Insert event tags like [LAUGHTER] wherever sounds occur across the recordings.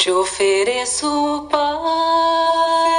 Te ofereço paz,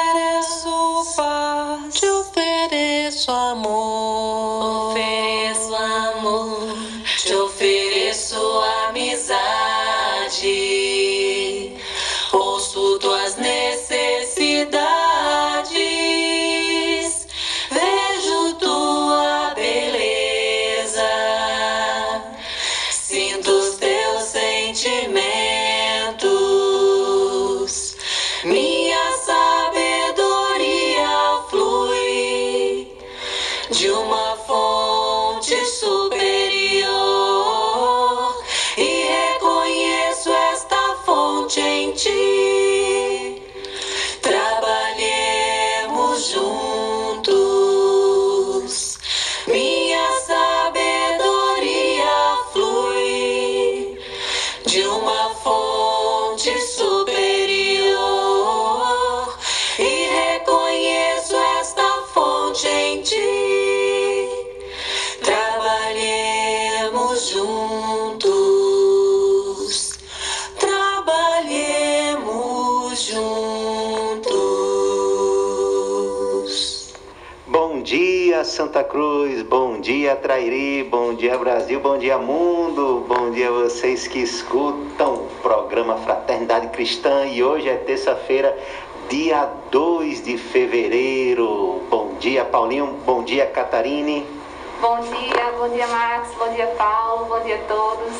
dia, Trairi, bom dia, Brasil, bom dia, mundo, bom dia vocês que escutam o programa Fraternidade Cristã e hoje é terça-feira, dia 2 de fevereiro. Bom dia, Paulinho, bom dia, Catarine. Bom dia, bom dia Max, bom dia Paulo, bom dia a todos.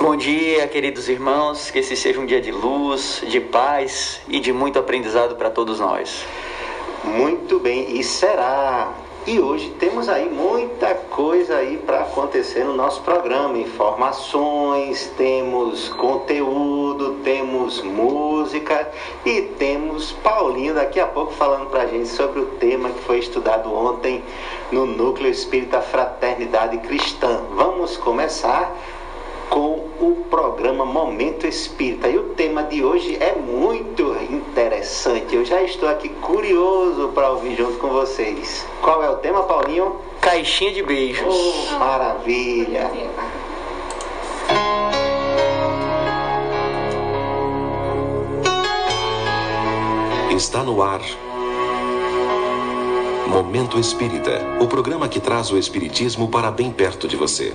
Bom dia, queridos irmãos, que esse seja um dia de luz, de paz e de muito aprendizado para todos nós. Muito bem, e será. E hoje temos aí muita coisa aí para acontecer no nosso programa, informações, temos conteúdo, temos música e temos Paulinho daqui a pouco falando para a gente sobre o tema que foi estudado ontem no Núcleo Espírita Fraternidade Cristã. Vamos começar com o programa Momento Espírita. E o tema de hoje é muito interessante. Eu já estou aqui curioso para ouvir junto com vocês. Qual é o tema, Paulinho? Caixinha de beijos. Oh, maravilha! Está no ar. Momento Espírita, o programa que traz o Espiritismo para bem perto de você.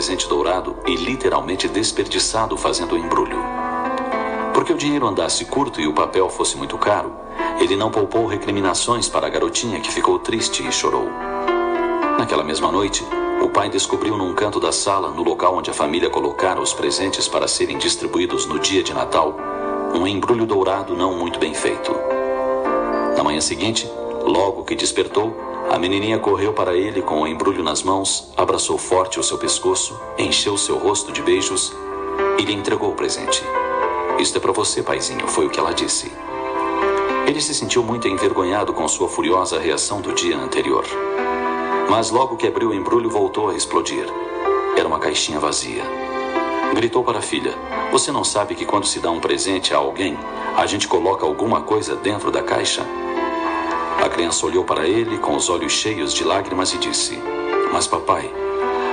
Presente dourado e literalmente desperdiçado fazendo o embrulho. Porque o dinheiro andasse curto e o papel fosse muito caro, ele não poupou recriminações para a garotinha que ficou triste e chorou. Naquela mesma noite, o pai descobriu num canto da sala, no local onde a família colocara os presentes para serem distribuídos no dia de Natal, um embrulho dourado não muito bem feito. Na manhã seguinte, logo que despertou, a menininha correu para ele com o embrulho nas mãos, abraçou forte o seu pescoço, encheu seu rosto de beijos e lhe entregou o presente. Isto é para você, paizinho, foi o que ela disse. Ele se sentiu muito envergonhado com sua furiosa reação do dia anterior. Mas logo que abriu o embrulho, voltou a explodir. Era uma caixinha vazia. Gritou para a filha: Você não sabe que quando se dá um presente a alguém, a gente coloca alguma coisa dentro da caixa? A criança olhou para ele com os olhos cheios de lágrimas e disse: Mas papai,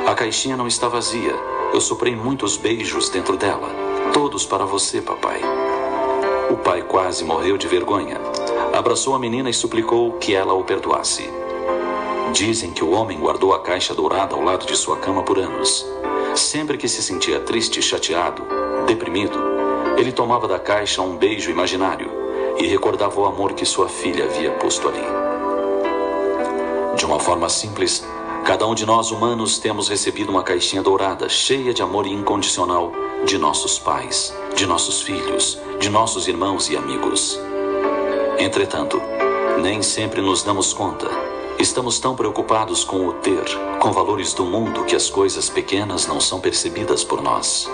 a caixinha não está vazia. Eu soprei muitos beijos dentro dela. Todos para você, papai. O pai quase morreu de vergonha. Abraçou a menina e suplicou que ela o perdoasse. Dizem que o homem guardou a caixa dourada ao lado de sua cama por anos. Sempre que se sentia triste, chateado, deprimido, ele tomava da caixa um beijo imaginário e recordava o amor que sua filha havia posto ali. De uma forma simples, cada um de nós humanos temos recebido uma caixinha dourada cheia de amor incondicional de nossos pais, de nossos filhos, de nossos irmãos e amigos. Entretanto, nem sempre nos damos conta. Estamos tão preocupados com o ter, com valores do mundo, que as coisas pequenas não são percebidas por nós.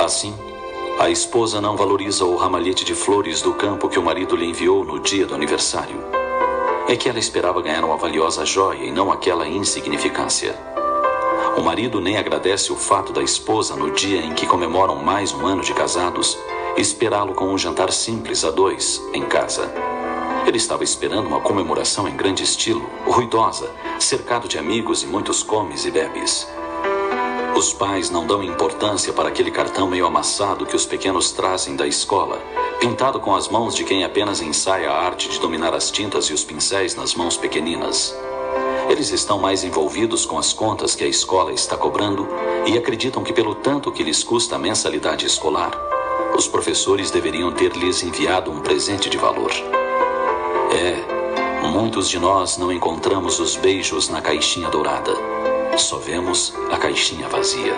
Assim, a esposa não valoriza o ramalhete de flores do campo que o marido lhe enviou no dia do aniversário. é que ela esperava ganhar uma valiosa joia e não aquela insignificância. O marido nem agradece o fato da esposa, no dia em que comemoram mais um ano de casados, esperá-lo com um jantar simples a dois, em casa. Ele estava esperando uma comemoração em grande estilo, ruidosa, cercado de amigos e muitos comes e bebes. Os pais não dão importância para aquele cartão meio amassado que os pequenos trazem da escola, pintado com as mãos de quem apenas ensaia a arte de dominar as tintas e os pincéis nas mãos pequeninas. Eles estão mais envolvidos com as contas que a escola está cobrando e acreditam que, pelo tanto que lhes custa a mensalidade escolar, os professores deveriam ter lhes enviado um presente de valor. É, muitos de nós não encontramos os beijos na caixinha dourada só vemos a caixinha vazia.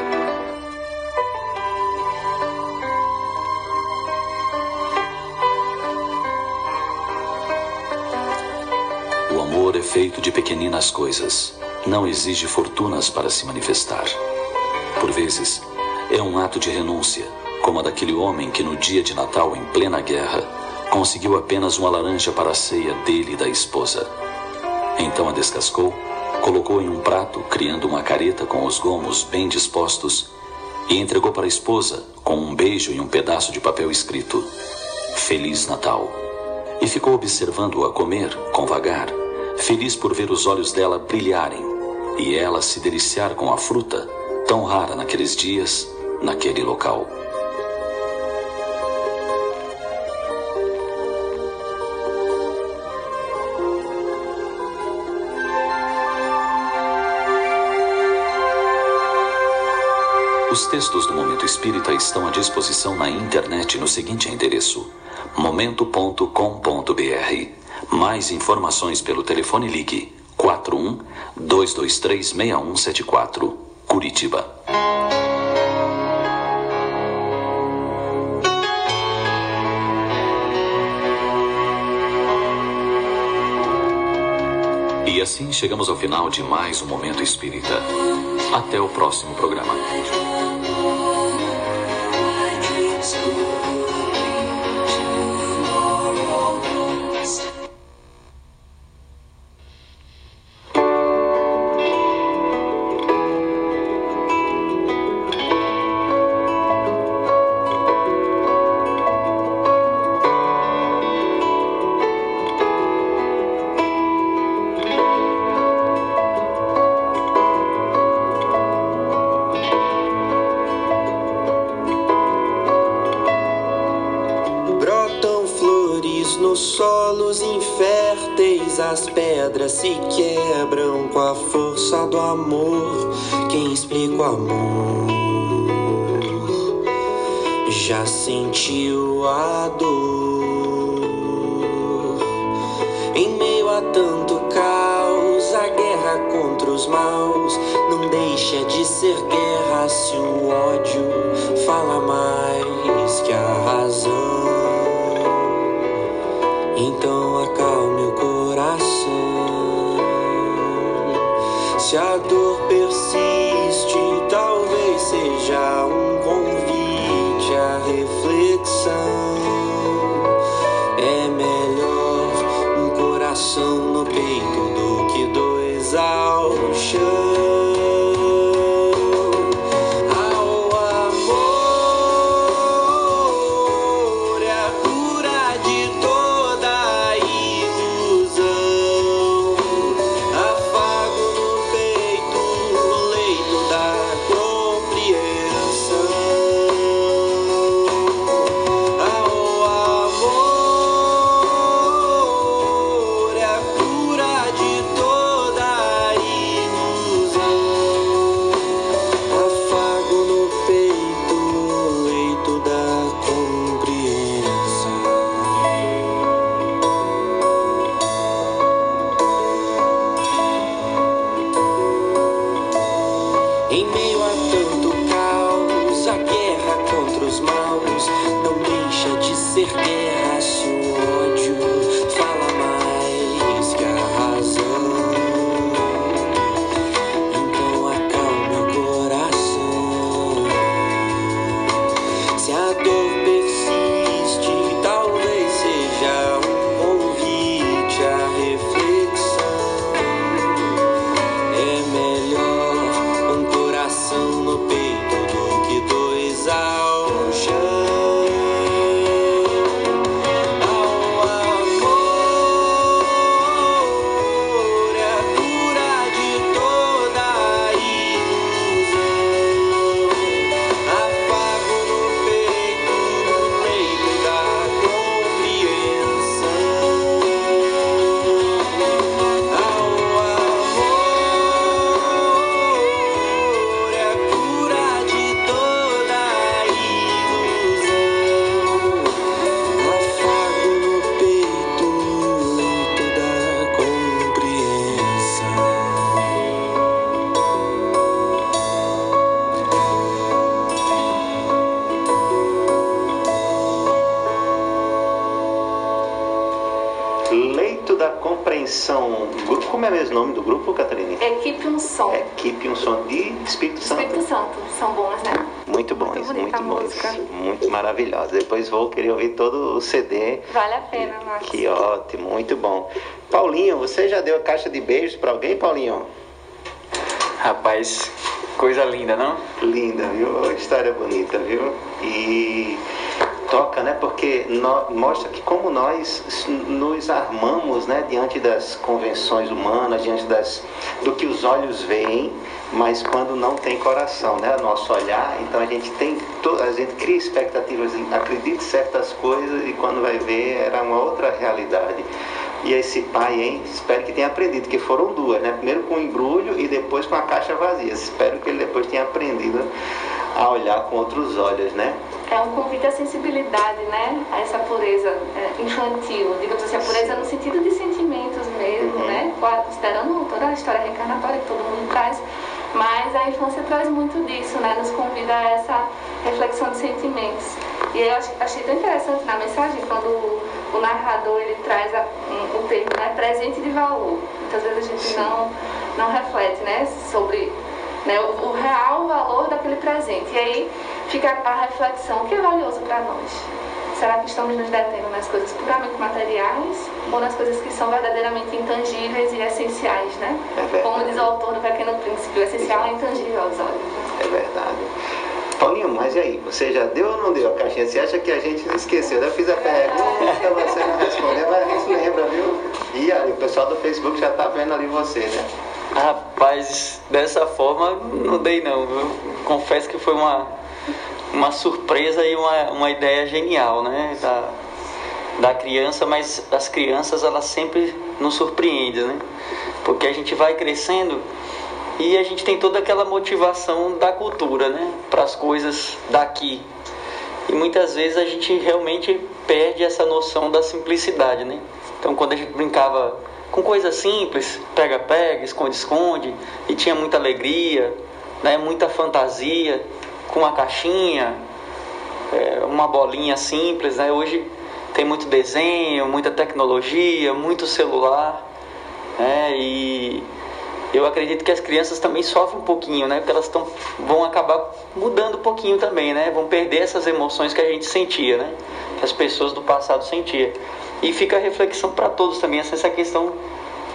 O amor é feito de pequeninas coisas. Não exige fortunas para se manifestar. Por vezes, é um ato de renúncia, como a daquele homem que no dia de Natal, em plena guerra, conseguiu apenas uma laranja para a ceia dele e da esposa. Então a descascou colocou em um prato, criando uma careta com os gomos bem dispostos, e entregou para a esposa com um beijo e um pedaço de papel escrito: Feliz Natal. E ficou observando-a comer, com vagar, feliz por ver os olhos dela brilharem e ela se deliciar com a fruta, tão rara naqueles dias, naquele local. Os textos do Momento Espírita estão à disposição na internet no seguinte endereço: momento.com.br. Mais informações pelo telefone ligue 41 223 6174, Curitiba. E assim chegamos ao final de mais um Momento Espírita. Até o próximo programa. Já sentiu a dor. Em meio a tanto caos, a guerra contra os maus não deixa de ser guerra se o ódio fala mais que a razão. Então acalme o coração. Se a dor persiste, talvez seja um Muito maravilhosos. Depois vou querer ouvir todo o CD. Vale a pena, Max. Que ótimo, muito bom. Paulinho, você já deu a caixa de beijos para alguém, Paulinho? Rapaz, coisa linda, não? Linda, viu? História bonita, viu? E toca, né? Porque nó- mostra que como nós nos armamos, né? Diante das convenções humanas, diante das do que os olhos veem, mas quando não tem coração, né? Nosso olhar, então a gente tem, a gente cria expectativas, acredita em certas coisas e quando vai ver era uma outra realidade. E esse pai, hein? Espero que tenha aprendido, que foram duas, né? Primeiro com o embrulho e depois com a caixa vazia. Espero que ele depois tenha aprendido a olhar com outros olhos, né? É um convite à sensibilidade, né? A essa pureza é, infantil, digamos assim, a pureza no sentido de sentimentos mesmo, Uhum. né? Considerando toda a história reencarnatória que todo mundo traz, mas a infância traz muito disso, né? Nos convida a essa reflexão de sentimentos. E eu ach- achei tão interessante na mensagem quando o, o narrador ele traz a- um- o termo, né? Presente de valor. Muitas vezes a gente não, não reflete, né? Sobre né, o, o real valor daquele presente. E aí fica a reflexão, o que é valioso para nós? Será que estamos nos detendo nas coisas puramente materiais ou nas coisas que são verdadeiramente intangíveis e essenciais, né? É. Como diz o autor do Pequeno Príncipe, o essencial é intangível aos olhos. né? É verdade. Paulinho, mas e aí? Você já deu ou não deu a caixinha? Você acha que a gente esqueceu? Eu fiz a pergunta, você não respondeu, mas a gente lembra, viu? E aí, o pessoal do Facebook já tá vendo ali você, né? Rapaz, dessa forma não dei não. viu? confesso que foi uma, uma surpresa e uma, uma ideia genial, né? Da, da criança, mas as crianças elas sempre nos surpreendem, né? Porque a gente vai crescendo e a gente tem toda aquela motivação da cultura, né? Para as coisas daqui. E muitas vezes a gente realmente perde essa noção da simplicidade, né? Então quando a gente brincava com coisas simples, pega-pega, esconde-esconde, e tinha muita alegria, né? muita fantasia, com a caixinha, é, uma bolinha simples, né? Hoje tem muito desenho, muita tecnologia, muito celular, né? E eu acredito que as crianças também sofrem um pouquinho, né? Porque elas tão, vão acabar mudando um pouquinho também, né? Vão perder essas emoções que a gente sentia, né? Que as pessoas do passado sentiam. E fica a reflexão para todos também, essa questão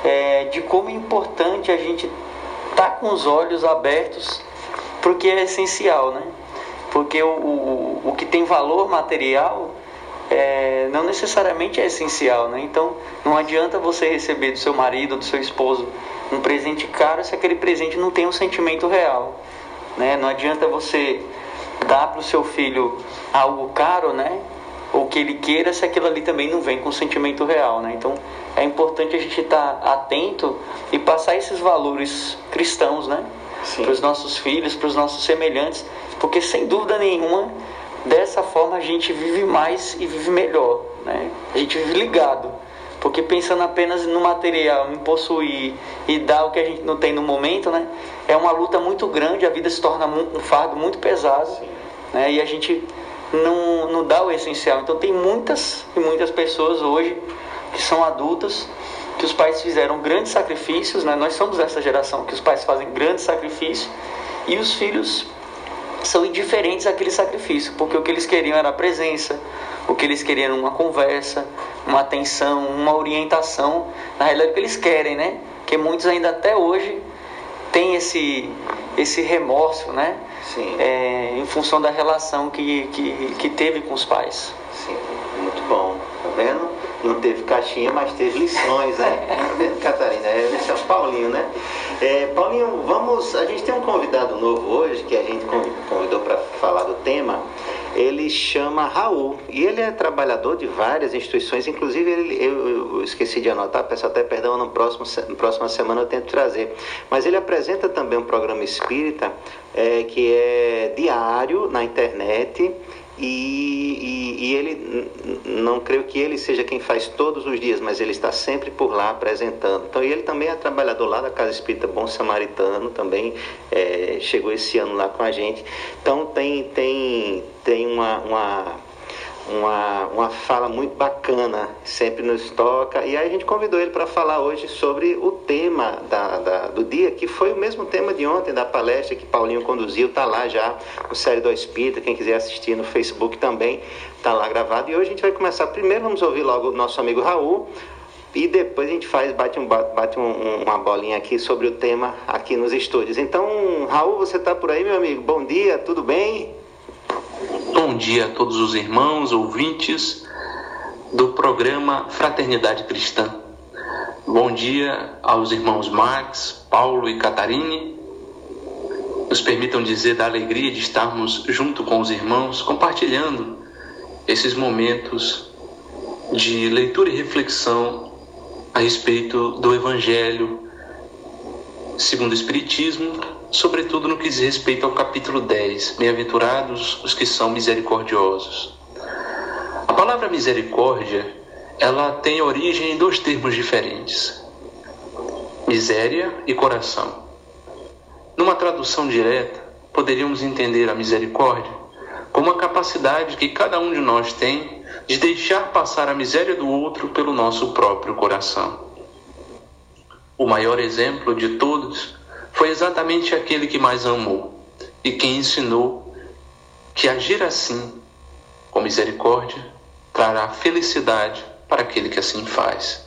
é, de como é importante a gente estar tá com os olhos abertos porque é essencial, né? Porque o, o, o que tem valor material é, não necessariamente é essencial, né? Então não adianta você receber do seu marido, do seu esposo um presente caro se aquele presente não tem um sentimento real, né? Não adianta você dar para o seu filho algo caro, né? Ou que ele queira se aquilo ali também não vem com sentimento real, né? Então é importante a gente estar tá atento e passar esses valores cristãos, né? Para os nossos filhos, para os nossos semelhantes, porque sem dúvida nenhuma dessa forma a gente vive mais e vive melhor, né? A gente vive ligado, porque pensando apenas no material, em possuir e dar o que a gente não tem no momento, né? É uma luta muito grande, a vida se torna um fardo muito pesado, né? E a gente não, não dá o essencial. Então tem muitas e muitas pessoas hoje que são adultas que os pais fizeram grandes sacrifícios, né? Nós somos dessa geração que os pais fazem grandes sacrifícios e os filhos são indiferentes àquele sacrifício, porque o que eles queriam era a presença, o que eles queriam era uma conversa, uma atenção, uma orientação, na realidade o que eles querem, né? Que muitos ainda até hoje têm esse esse remorso, né? Sim. É, em função da relação que, que, que teve com os pais. Sim, muito bom. Tá vendo? Não teve caixinha, mas teve lições, né? [LAUGHS] Tá vendo, Catarina? É, esse é o Paulinho, né? É, Paulinho, vamos. A gente tem um convidado novo hoje que a gente convidou para falar do tema. Ele chama Raul e ele é trabalhador de várias instituições, inclusive ele, eu, eu, esqueci de anotar, peço até perdão, no próximo, na próxima semana eu tento trazer. Mas ele apresenta também um programa espírita é, que é diário na internet e, e, e, ele, não creio que ele seja quem faz todos os dias, mas ele está sempre por lá apresentando. Então, ele também é trabalhador lá da Casa Espírita Bom Samaritano, também é, chegou esse ano lá com a gente. Então, tem, tem, tem uma, uma, uma, uma fala muito bacana, sempre nos toca. E aí a gente convidou ele para falar hoje sobre o tema da, da, do dia, que foi o mesmo tema de ontem, da palestra que Paulinho conduziu, está lá já no Série do Espírita, quem quiser assistir no Facebook também, está lá gravado. E hoje a gente vai começar, primeiro vamos ouvir logo o nosso amigo Raul, e depois a gente faz, bate, um, bate um, uma bolinha aqui sobre o tema aqui nos estúdios. Então, Raul, você está por aí, meu amigo? Bom dia, tudo bem? Bom dia a todos os irmãos, ouvintes do programa Fraternidade Cristã. Bom dia aos irmãos Max, Paulo e Catarine. Nos permitam dizer da alegria de estarmos junto com os irmãos, compartilhando esses momentos de leitura e reflexão a respeito do Evangelho segundo o Espiritismo, sobretudo no que diz respeito ao capítulo 10, Bem-aventurados os que são misericordiosos. A palavra misericórdia, ela tem origem em dois termos diferentes: miséria e coração. Numa tradução direta, poderíamos entender a misericórdia como a capacidade que cada um de nós tem de deixar passar a miséria do outro pelo nosso próprio coração. O maior exemplo de todos foi exatamente aquele que mais amou e quem ensinou que agir assim, com misericórdia, trará felicidade para aquele que assim faz.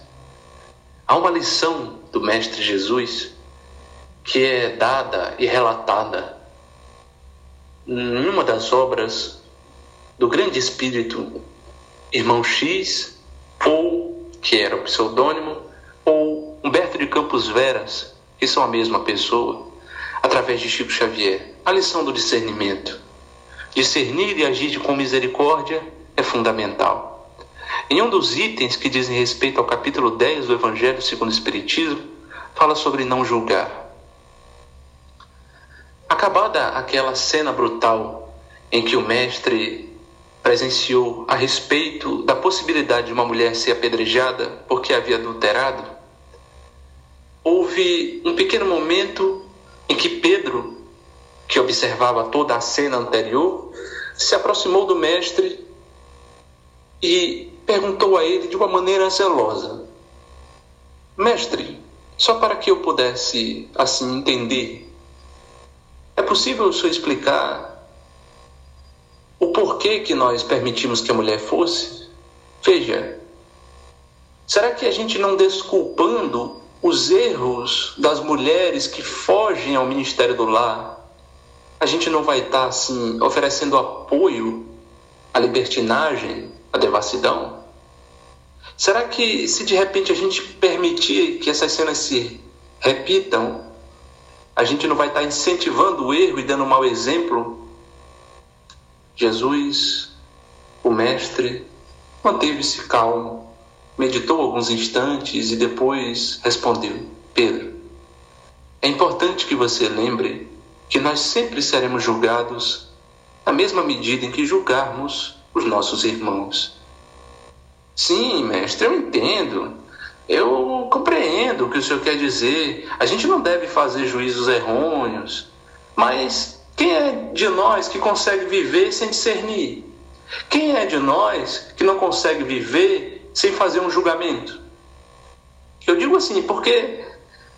Há uma lição do Mestre Jesus que é dada e relatada em uma das obras do grande espírito Irmão X, ou que era o pseudônimo, ou Humberto de Campos Veras, que são a mesma pessoa, através de Chico Xavier. A lição do discernimento. Discernir e agir com misericórdia é fundamental. Em um dos itens que dizem respeito ao capítulo 10 do Evangelho segundo o Espiritismo, fala sobre não julgar. Acabada aquela cena brutal em que o mestre presenciou a respeito da possibilidade de uma mulher ser apedrejada porque havia adulterado, houve um pequeno momento em que Pedro, que observava toda a cena anterior, se aproximou do mestre e perguntou a ele de uma maneira zelosa: Mestre, só para que eu pudesse assim entender, é possível o senhor explicar o porquê que nós permitimos que a mulher fosse? Veja, será que a gente não desculpando os erros das mulheres que fogem ao ministério do lar, a gente não vai estar assim oferecendo apoio à libertinagem, à devassidão? Será que se de repente a gente permitir que essas cenas se repitam, a gente não vai estar incentivando o erro e dando um mau exemplo Jesus, o Mestre, manteve-se calmo, meditou alguns instantes e depois respondeu: Pedro, é importante que você lembre que nós sempre seremos julgados na mesma medida em que julgarmos os nossos irmãos. Sim, mestre, eu entendo. Eu compreendo o que o senhor quer dizer. A gente não deve fazer juízos errôneos. Mas quem é de nós que consegue viver sem discernir? Quem é de nós que não consegue viver sem fazer um julgamento? Eu digo assim, porque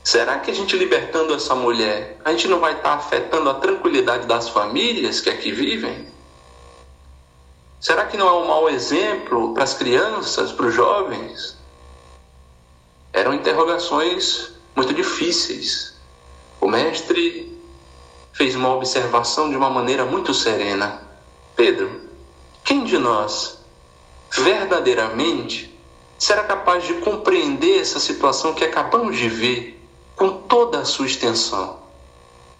será que a gente libertando essa mulher, a gente não vai estar afetando a tranquilidade das famílias que aqui vivem? Será que não é um mau exemplo para as crianças, para os jovens? Eram interrogações muito difíceis. O mestre fez uma observação de uma maneira muito serena. Pedro, quem de nós verdadeiramente será capaz de compreender essa situação que acabamos de ver com toda a sua extensão?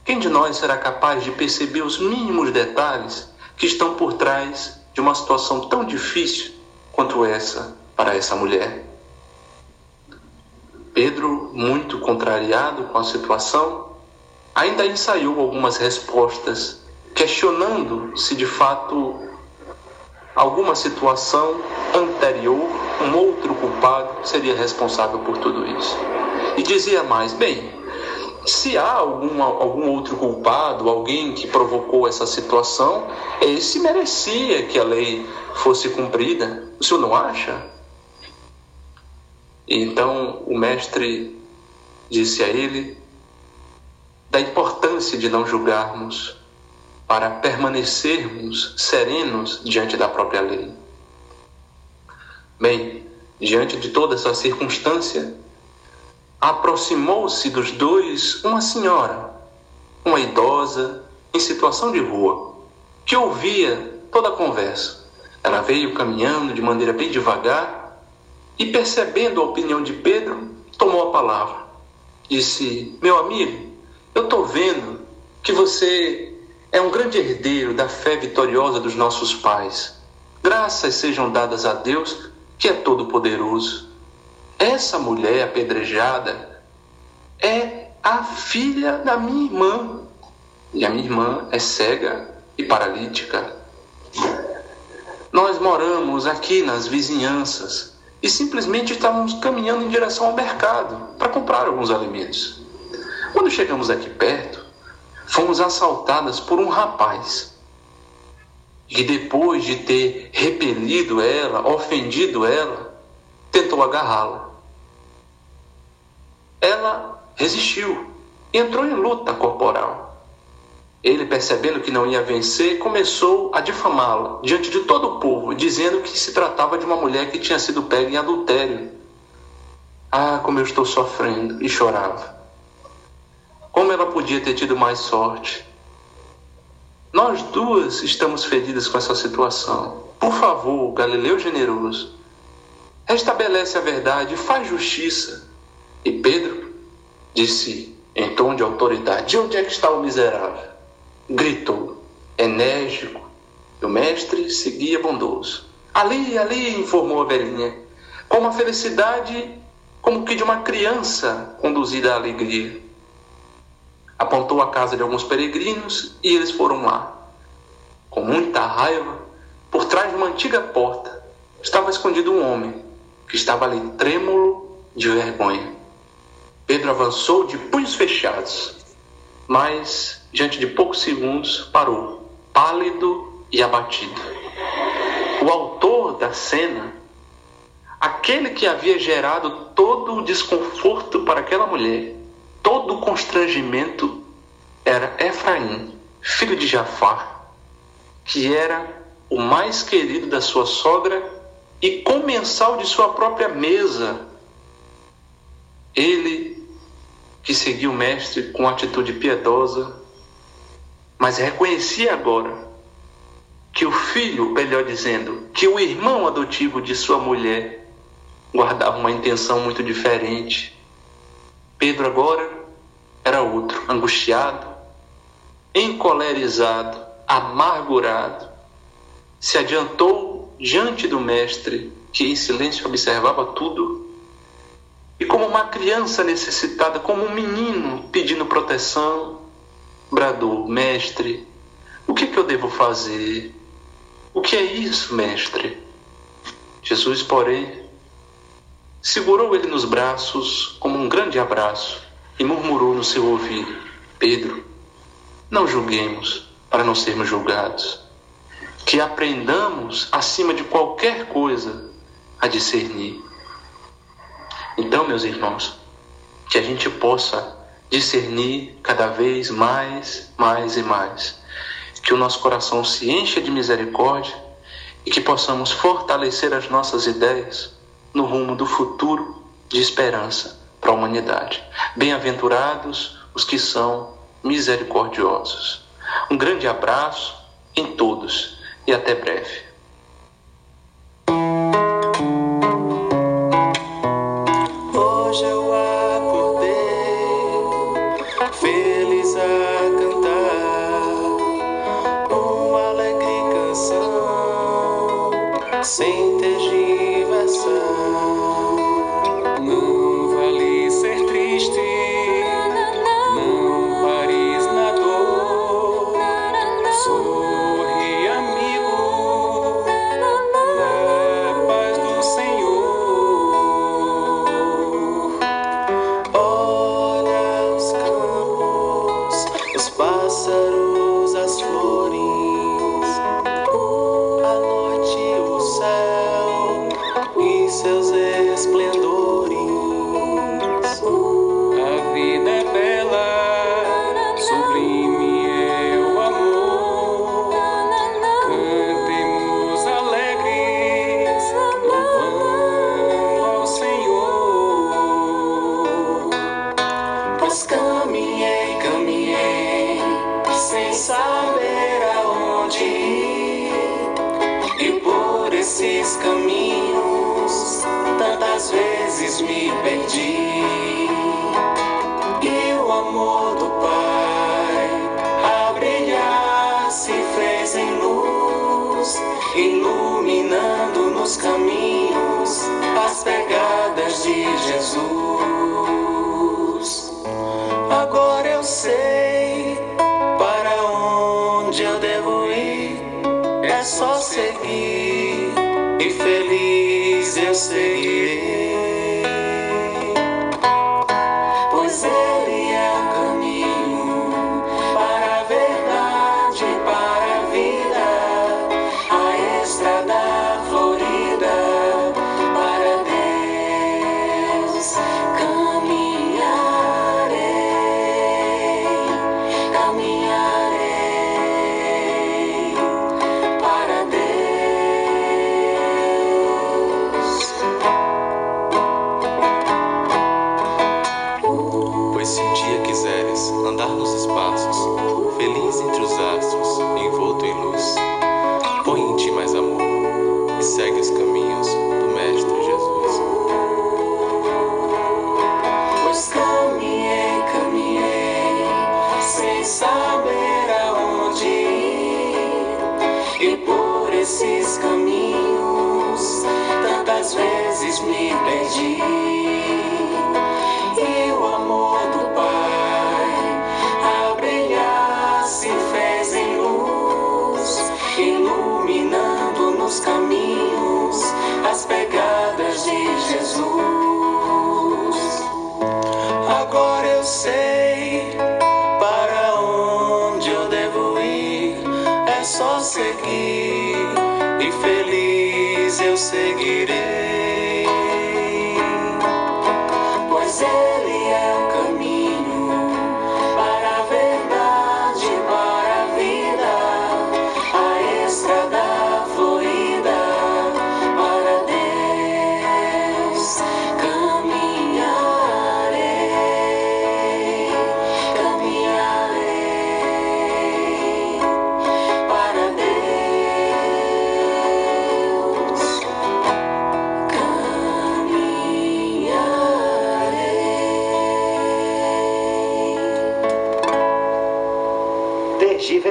Quem de nós será capaz de perceber os mínimos detalhes que estão por trás de uma situação tão difícil quanto essa para essa mulher? Pedro, muito contrariado com a situação, ainda ensaiou algumas respostas, questionando se de fato alguma situação anterior, um outro culpado seria responsável por tudo isso. E dizia mais: bem, se há alguma, algum outro culpado, alguém que provocou essa situação, esse merecia que a lei fosse cumprida. O senhor não acha? Então o mestre disse a ele da importância de não julgarmos para permanecermos serenos diante da própria lei. Bem, diante de toda essa circunstância, aproximou-se dos dois uma senhora, uma idosa em situação de rua, que ouvia toda a conversa. Ela veio caminhando de maneira bem devagar e, percebendo a opinião de Pedro, tomou a palavra. Disse: Meu amigo, eu estou vendo que você é um grande herdeiro da fé vitoriosa dos nossos pais. Graças sejam dadas a Deus, que é todo-poderoso. Essa mulher apedrejada é a filha da minha irmã. E a minha irmã é cega e paralítica. Nós moramos aqui nas vizinhanças e simplesmente estávamos caminhando em direção ao mercado para comprar alguns alimentos. Quando chegamos aqui perto, fomos assaltadas por um rapaz que depois de ter repelido ela, ofendido ela, tentou agarrá-la. Ela resistiu e entrou em luta corporal. Ele, percebendo que não ia vencer, começou a difamá-la diante de todo o povo, dizendo que se tratava de uma mulher que tinha sido pega em adultério. Ah, como eu estou sofrendo! E chorava. Como ela podia ter tido mais sorte? Nós duas estamos feridas com essa situação. Por favor, Galileu generoso, restabelece a verdade faz justiça. E Pedro disse em tom de autoridade: De onde é que está o miserável? Gritou, enérgico. E o mestre seguia bondoso. Ali, ali, informou a velhinha, com uma felicidade como que de uma criança conduzida à alegria apontou a casa de alguns peregrinos e eles foram lá. Com muita raiva, por trás de uma antiga porta, estava escondido um homem que estava ali trêmulo de vergonha. Pedro avançou de punhos fechados, mas diante de poucos segundos parou, pálido e abatido. O autor da cena, aquele que havia gerado todo o desconforto para aquela mulher, todo constrangimento era Efraim, filho de Jafar, que era o mais querido da sua sogra e comensal de sua própria mesa. Ele que seguia o mestre com atitude piedosa, mas reconhecia agora que o filho, melhor dizendo, que o irmão adotivo de sua mulher guardava uma intenção muito diferente Pedro agora era outro, angustiado, encolerizado, amargurado. Se adiantou diante do mestre, que em silêncio observava tudo, e como uma criança necessitada, como um menino pedindo proteção, bradou: Mestre, o que, é que eu devo fazer? O que é isso, mestre? Jesus, porém, Segurou ele nos braços como um grande abraço e murmurou no seu ouvido: Pedro, não julguemos para não sermos julgados. Que aprendamos, acima de qualquer coisa, a discernir. Então, meus irmãos, que a gente possa discernir cada vez mais, mais e mais. Que o nosso coração se encha de misericórdia e que possamos fortalecer as nossas ideias no rumo do futuro de esperança para a humanidade. Bem-aventurados os que são misericordiosos. Um grande abraço em todos e até breve. É só seguir e feliz eu seguirei.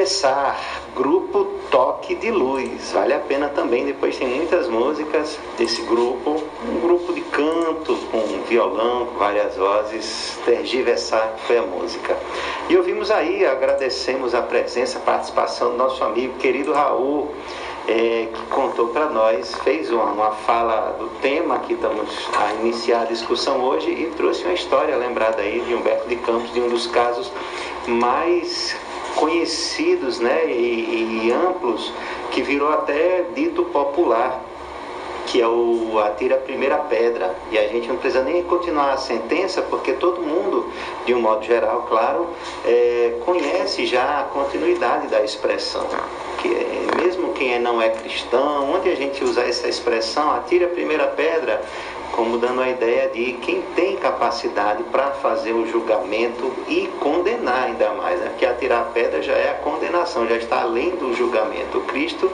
Tergiversar, grupo Toque de Luz. Vale a pena também, depois tem muitas músicas desse grupo, um grupo de canto com violão, com várias vozes. Tergiversar foi a música. E ouvimos aí, agradecemos a presença, a participação do nosso amigo querido Raul, eh, que contou para nós, fez uma, uma fala do tema que estamos a iniciar a discussão hoje e trouxe uma história lembrada aí de Humberto de Campos, de um dos casos mais conhecidos né, e, e amplos, que virou até dito popular, que é o Atira a Primeira Pedra. E a gente não precisa nem continuar a sentença, porque todo mundo, de um modo geral, claro, é, conhece já a continuidade da expressão. Que é, mesmo quem não é cristão, onde a gente usa essa expressão, atira a primeira pedra, como dando a ideia de quem tem capacidade para fazer o julgamento e condenar ainda mais, né? porque atirar pedra já é a condenação, já está além do julgamento. O Cristo,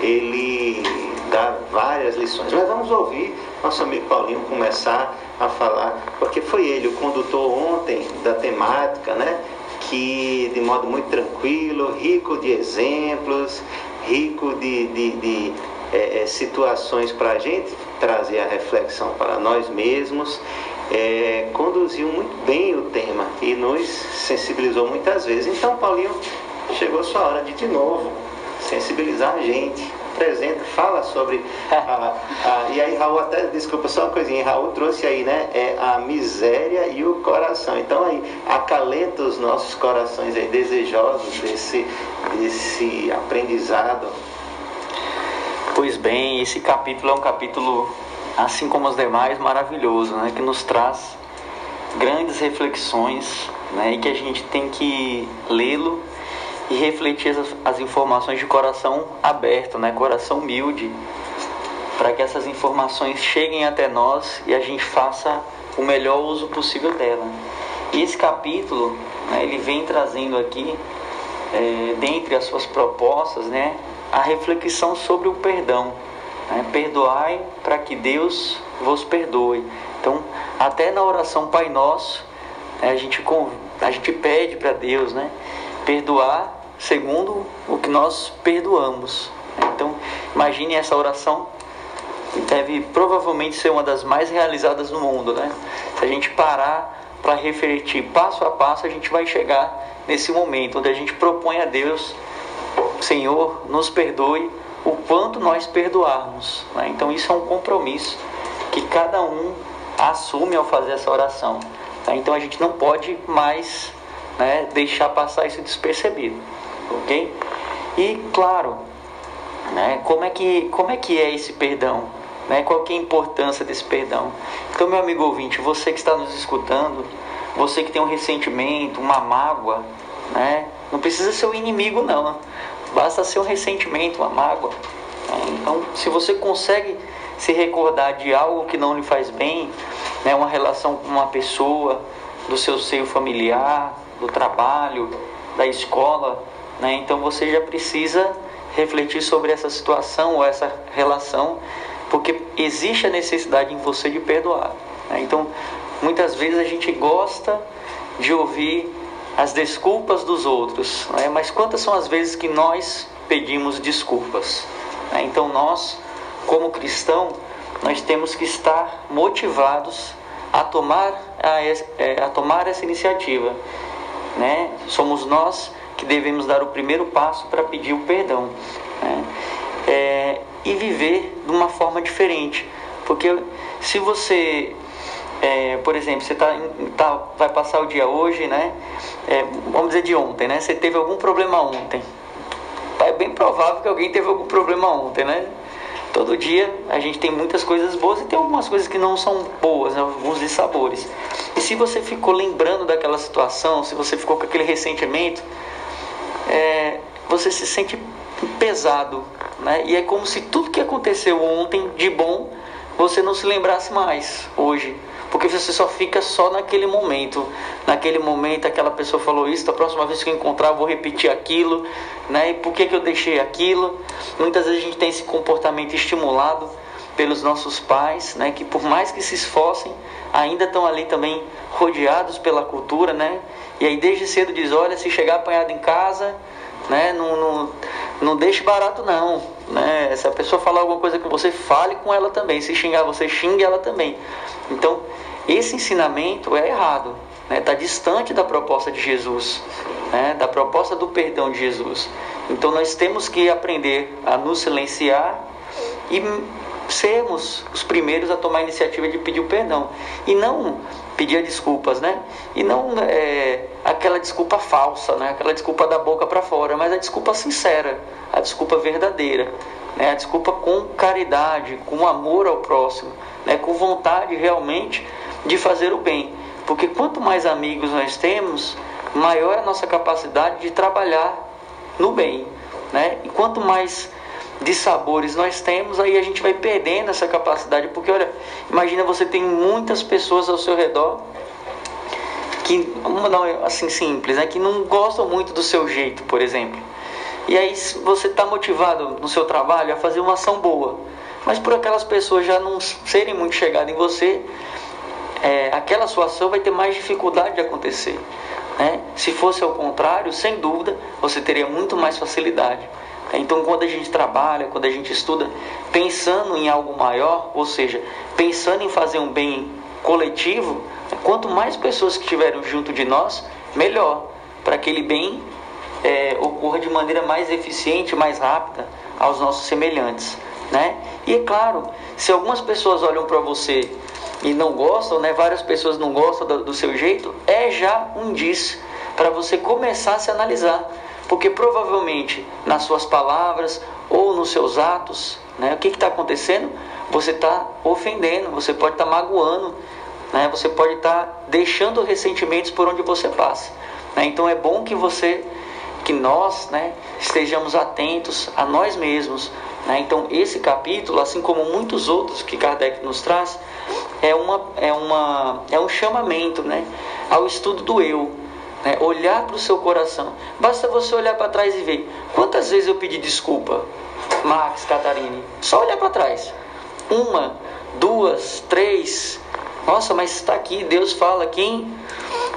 ele dá várias lições. Mas vamos ouvir nosso amigo Paulinho começar a falar, porque foi ele o condutor ontem da temática, né? que de modo muito tranquilo, rico de exemplos, rico de, de, de é, é, situações para a gente trazer a reflexão para nós mesmos, é, conduziu muito bem o tema e nos sensibilizou muitas vezes. Então, Paulinho, chegou a sua hora de de novo sensibilizar a gente. Apresenta, fala sobre. A, a, e aí, Raul, até, desculpa, só uma coisinha, Raul trouxe aí, né? É a miséria e o coração. Então, aí, acalenta os nossos corações aí, desejosos desse, desse aprendizado. Pois bem, esse capítulo é um capítulo, assim como os demais, maravilhoso, né? Que nos traz grandes reflexões, né? E que a gente tem que lê-lo e refletir as, as informações de coração aberto, né? Coração humilde, para que essas informações cheguem até nós e a gente faça o melhor uso possível dela. E esse capítulo, né, ele vem trazendo aqui, é, dentre as suas propostas, né, a reflexão sobre o perdão. Né? Perdoai para que Deus vos perdoe. Então, até na oração Pai Nosso, né, a, gente, a gente pede para Deus né, perdoar segundo o que nós perdoamos. Então, imagine essa oração deve provavelmente ser uma das mais realizadas no mundo, né? Se a gente parar para refletir passo a passo, a gente vai chegar nesse momento onde a gente propõe a Deus, Senhor, nos perdoe o quanto nós perdoarmos. Né? Então isso é um compromisso que cada um assume ao fazer essa oração. Tá? Então a gente não pode mais né, deixar passar isso despercebido, ok? E claro, né, como é que como é que é esse perdão? Né? Qual é a importância desse perdão? Então, meu amigo ouvinte, você que está nos escutando, você que tem um ressentimento, uma mágoa, né? não precisa ser o inimigo, não. Basta ser um ressentimento, uma mágoa. Né? Então, se você consegue se recordar de algo que não lhe faz bem, né? uma relação com uma pessoa, do seu seio familiar, do trabalho, da escola, né? então você já precisa refletir sobre essa situação ou essa relação porque existe a necessidade em você de perdoar. Né? Então, muitas vezes a gente gosta de ouvir as desculpas dos outros, né? mas quantas são as vezes que nós pedimos desculpas? Né? Então, nós, como cristão, nós temos que estar motivados a tomar, a, é, a tomar essa iniciativa. Né? Somos nós que devemos dar o primeiro passo para pedir o perdão. Né? É, e viver de uma forma diferente. Porque se você, é, por exemplo, você tá, tá, vai passar o dia hoje, né? É, vamos dizer de ontem, né? Você teve algum problema ontem. É bem provável que alguém teve algum problema ontem, né? Todo dia a gente tem muitas coisas boas e tem algumas coisas que não são boas, né? alguns dissabores. E se você ficou lembrando daquela situação, se você ficou com aquele ressentimento, é, você se sente pesado, né? E é como se tudo que aconteceu ontem de bom você não se lembrasse mais hoje. Porque você só fica só naquele momento. Naquele momento aquela pessoa falou isso, da próxima vez que eu encontrar eu vou repetir aquilo, né? E por que, que eu deixei aquilo? Muitas vezes a gente tem esse comportamento estimulado pelos nossos pais, né? Que por mais que se esforcem, ainda estão ali também rodeados pela cultura, né? E aí desde cedo diz, olha, se chegar apanhado em casa, né? Não, não, não deixe barato não, né? Se a pessoa falar alguma coisa que você fale com ela também, se xingar você xingue ela também. Então esse ensinamento é errado, está né? Distante da proposta de Jesus, né? da proposta do perdão de Jesus. Então nós temos que aprender a nos silenciar e sermos os primeiros a tomar a iniciativa de pedir o perdão e não pedir desculpas, né? E não é, aquela desculpa falsa, né? Aquela desculpa da boca para fora, mas a desculpa sincera, a desculpa verdadeira, né? A desculpa com caridade, com amor ao próximo, né? Com vontade realmente de fazer o bem, porque quanto mais amigos nós temos, maior é a nossa capacidade de trabalhar no bem, né? E quanto mais de sabores nós temos, aí a gente vai perdendo essa capacidade, porque olha, imagina você tem muitas pessoas ao seu redor que não assim simples, né, que não gostam muito do seu jeito, por exemplo. E aí você está motivado no seu trabalho a fazer uma ação boa, mas por aquelas pessoas já não serem muito chegadas em você, é, aquela sua ação vai ter mais dificuldade de acontecer. Né? Se fosse ao contrário, sem dúvida, você teria muito mais facilidade. Então, quando a gente trabalha, quando a gente estuda, pensando em algo maior, ou seja, pensando em fazer um bem coletivo, quanto mais pessoas que estiverem junto de nós, melhor, para que aquele bem é, ocorra de maneira mais eficiente, mais rápida aos nossos semelhantes. Né? E é claro, se algumas pessoas olham para você e não gostam, né, várias pessoas não gostam do, do seu jeito, é já um indício para você começar a se analisar. Porque provavelmente nas suas palavras ou nos seus atos, né, o que está acontecendo? Você está ofendendo, você pode estar tá magoando, né, você pode estar tá deixando ressentimentos por onde você passa. Né? Então é bom que você, que nós, né, estejamos atentos a nós mesmos. Né? Então esse capítulo, assim como muitos outros que Kardec nos traz, é, uma, é, uma, é um chamamento né, ao estudo do eu. Né? Olhar para o seu coração. Basta você olhar para trás e ver. Quantas vezes eu pedi desculpa, Max, Catarine? Só olhar para trás. Uma, duas, três. Nossa, mas está aqui, Deus fala, quem?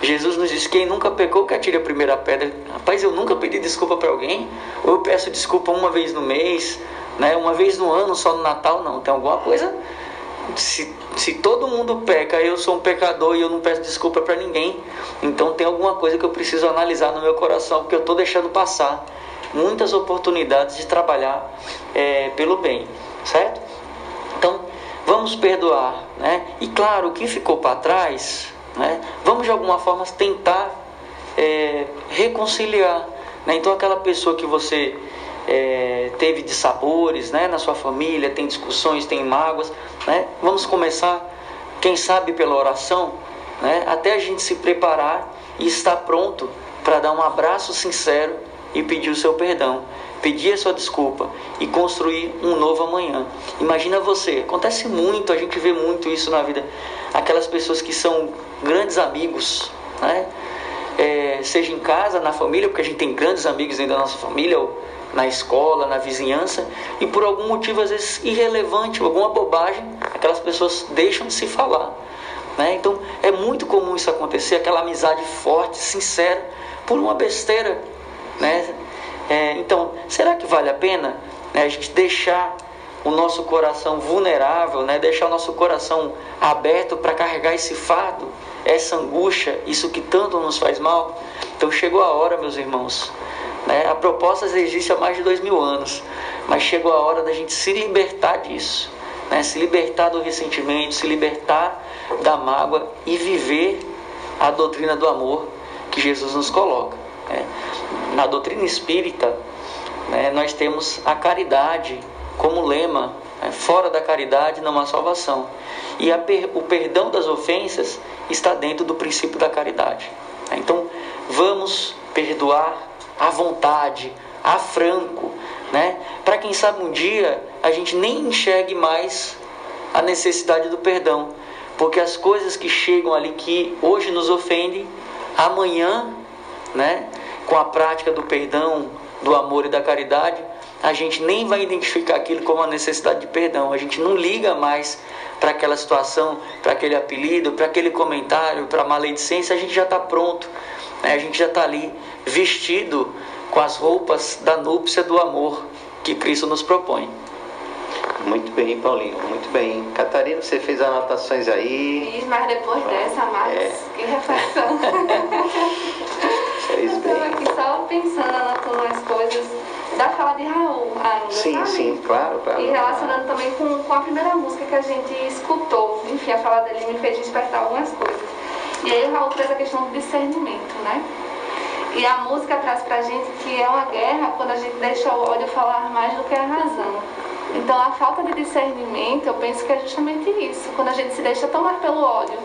Jesus nos diz: quem nunca pecou, que atire a primeira pedra. Rapaz, eu nunca pedi desculpa para alguém. Ou eu peço desculpa uma vez no mês, né? uma vez no ano, só no Natal. Não, tem alguma coisa. Se, se todo mundo peca, eu sou um pecador e eu não peço desculpa para ninguém. Então tem alguma coisa que eu preciso analisar no meu coração, porque eu estou deixando passar muitas oportunidades de trabalhar é, pelo bem, certo? Então, vamos perdoar, né? E claro, o que ficou para trás, né? Vamos de alguma forma tentar é, reconciliar, né? Então, aquela pessoa que você é, teve de sabores, né? Na sua família, tem discussões, tem mágoas, né? Vamos começar, quem sabe pela oração, né? Até a gente se preparar e estar pronto para dar um abraço sincero e pedir o seu perdão pedir a sua desculpa e construir um novo amanhã. Imagina você, acontece muito, a gente vê muito isso na vida. Aquelas pessoas que são grandes amigos, né? É, seja em casa, na família, porque a gente tem grandes amigos dentro da nossa família, ou na escola, na vizinhança, e por algum motivo, às vezes irrelevante, alguma bobagem, aquelas pessoas deixam de se falar. Né? Então é muito comum isso acontecer, aquela amizade forte, sincera, por uma besteira. Né? É, então, será que vale a pena né, a gente deixar o nosso coração vulnerável, né, deixar o nosso coração aberto para carregar esse fardo, essa angústia, isso que tanto nos faz mal? Então chegou a hora, meus irmãos. Né, a proposta existe há mais de dois mil anos, mas chegou a hora da gente se libertar disso, né, se libertar do ressentimento, se libertar da mágoa e viver a doutrina do amor que Jesus nos coloca. Né? Na doutrina espírita, né, nós temos a caridade como lema. Né? Fora da caridade não há salvação. E per, o perdão das ofensas está dentro do princípio da caridade. Né? Então, vamos perdoar à vontade, a franco, né? Para quem sabe um dia a gente nem enxergue mais a necessidade do perdão, porque as coisas que chegam ali que hoje nos ofendem, amanhã, né? com a prática do perdão, do amor e da caridade, a gente nem vai identificar aquilo como uma necessidade de perdão. A gente não liga mais para aquela situação, para aquele apelido, para aquele comentário, para a maledicência. A gente já está pronto. Né? A gente já está ali vestido com as roupas da núpcia do amor que Cristo nos propõe. Muito bem, Paulinho, muito bem. Catarina, você fez anotações aí. Fiz, mas depois dessa, Max, É. que reflexão. Fez Eu bem. estava aqui só pensando, anotando as coisas da fala de Raul ainda, Sim, sabe? sim, claro, claro. E relacionando também com, com a primeira música que a gente escutou. Enfim, a fala dele me fez despertar algumas coisas. E aí o Raul traz a questão do discernimento, né? E a música traz pra gente que é uma guerra quando a gente deixa o ódio falar mais do que a razão. Então a falta de discernimento, eu penso que é justamente isso, quando a gente se deixa tomar pelo ódio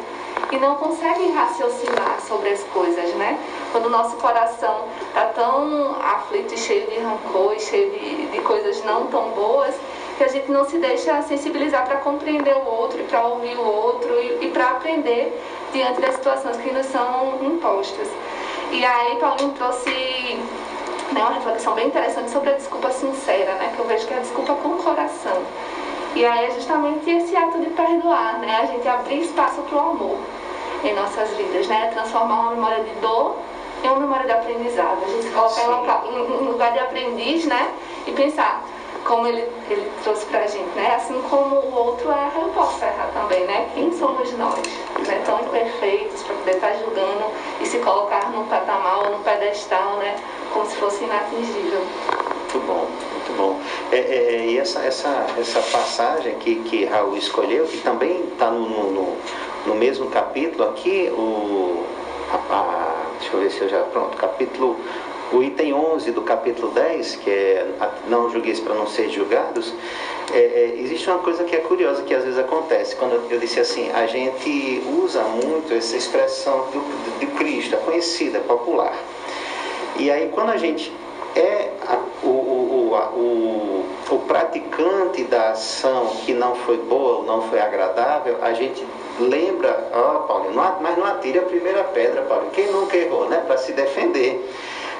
e não consegue raciocinar sobre as coisas, né? Quando o nosso coração está tão aflito e cheio de rancor e cheio de, de coisas não tão boas, que a gente não se deixa sensibilizar para compreender o outro para ouvir o outro e, e para aprender diante das situações que nos são impostas. E aí Paulinho trouxe né, uma reflexão bem interessante sobre a desculpa sincera, né? Que eu vejo que é a desculpa com o coração. E aí é justamente esse ato de perdoar, né? A gente abrir espaço para o amor em nossas vidas, né? Transformar uma memória de dor em uma memória de aprendizado. A gente se colocar em um lugar de aprendiz, né? E pensar, como ele, ele trouxe pra gente, né? Assim como o outro erra, eu posso errar também, né? Quem somos nós? Né? Tão imperfeitos para poder estar julgando e se colocar num patamar ou num pedestal, né? Como se fosse inatingível. Muito bom, muito bom. É, é, e essa, essa, essa passagem que, que Raul escolheu, que também está no, no, no- no mesmo capítulo aqui, o, a- a- deixa eu ver se eu já. Pronto, capítulo. O item 11 do capítulo 10, que é Não julgueis para não ser julgados, é, é, existe uma coisa que é curiosa que às vezes acontece. Quando eu disse assim, a gente usa muito essa expressão do, de Cristo, é conhecida, popular. E aí quando a gente é o, o, o, o, praticante da ação que não foi boa ou não foi agradável, a gente lembra, ó a- mas não atire a primeira pedra, Paulinho. Quem nunca errou, né? Para se defender.